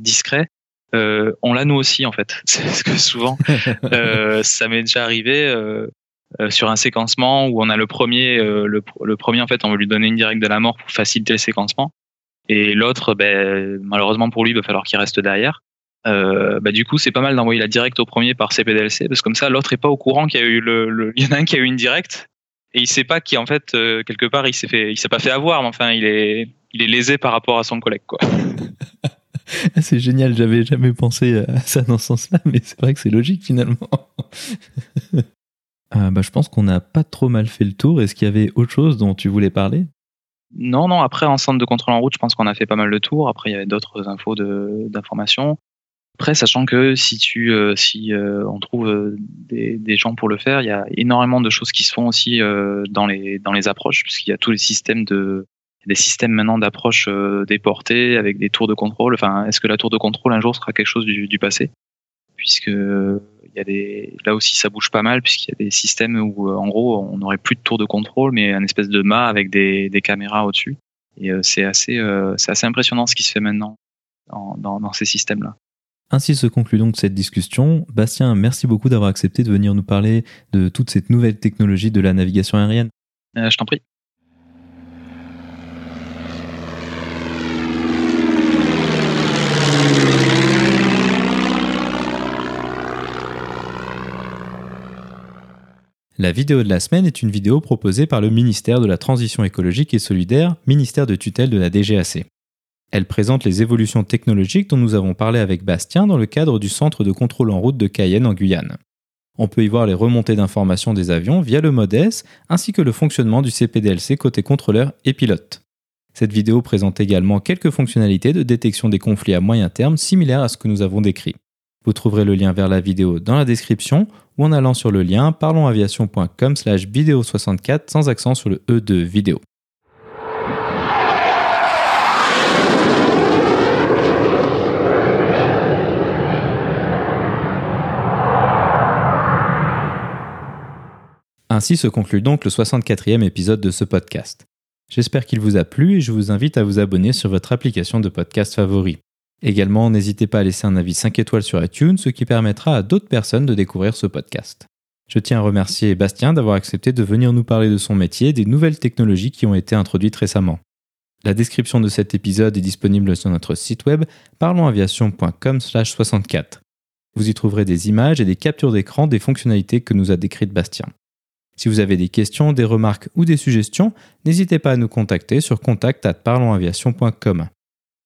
discret, on l'a nous aussi en fait. [LAUGHS] Parce que souvent, [LAUGHS] ça m'est déjà arrivé sur un séquencement où on a le premier, le, premier en fait, on veut lui donner une directe de la mort pour faciliter le séquencement, et l'autre, ben, malheureusement pour lui, il va falloir qu'il reste derrière. Euh, bah, du coup, c'est pas mal d'envoyer la directe au premier par CPDLC parce que comme ça, l'autre est pas au courant qu'il y a eu en a un qui a eu une directe et il sait pas qui en fait euh, quelque part il s'est s'est pas fait avoir, mais enfin il est, lésé par rapport à son collègue [LAUGHS] c'est génial, j'avais jamais pensé à ça dans ce sens-là, mais c'est vrai que c'est logique finalement. euh, [LAUGHS] bah, je pense qu'on n'a pas trop mal fait le tour. Est-ce qu'il y avait autre chose dont tu voulais parler? Non, non. Après, en centre de contrôle en route, je pense qu'on a fait pas mal de tours. Après, il y avait d'autres infos d'informations. Après, sachant que si tu, euh, si euh, on trouve euh, des, des, gens pour le faire, il y a énormément de choses qui se font aussi dans les dans les approches, puisqu'il y a tous les systèmes de des systèmes maintenant d'approche déportés avec des tours de contrôle. Enfin, est-ce que la tour de contrôle un jour sera quelque chose du, du passé? Puisque il y a des là aussi ça bouge pas mal puisqu'il y a des systèmes où en gros on n'aurait plus de tour de contrôle mais un espèce de mât avec des, des caméras au-dessus. Et c'est assez c'est assez impressionnant ce qui se fait maintenant dans, dans, dans ces systèmes là. Ainsi se conclut donc cette discussion. Bastien, merci beaucoup d'avoir accepté de venir nous parler de toute cette nouvelle technologie de la navigation aérienne. Euh, je t'en prie. La vidéo de la semaine est une vidéo proposée par le ministère de la Transition écologique et solidaire, ministère de tutelle de la DGAC. Elle présente les évolutions technologiques dont nous avons parlé avec Bastien dans le cadre du centre de contrôle en route de Cayenne en Guyane. On peut y voir les remontées d'informations des avions via le mode S, ainsi que le fonctionnement du CPDLC côté contrôleur et pilote. Cette vidéo présente également quelques fonctionnalités de détection des conflits à moyen terme similaires à ce que nous avons décrit. Vous trouverez le lien vers la vidéo dans la description ou en allant sur le lien parlonsaviation.com slash vidéo 64 sans accent sur le E de vidéo. Ainsi se conclut donc le 64e épisode de ce podcast. J'espère qu'il vous a plu et je vous invite à vous abonner sur votre application de podcast favori. Également, n'hésitez pas à laisser un avis 5 étoiles sur iTunes, ce qui permettra à d'autres personnes de découvrir ce podcast. Je tiens à remercier Bastien d'avoir accepté de venir nous parler de son métier et des nouvelles technologies qui ont été introduites récemment. La description de cet épisode est disponible sur notre site web parlonsaviation.com/64. Vous y trouverez des images et des captures d'écran des fonctionnalités que nous a décrites Bastien. Si vous avez des questions, des remarques ou des suggestions, n'hésitez pas à nous contacter sur contact@parlonsaviation.com.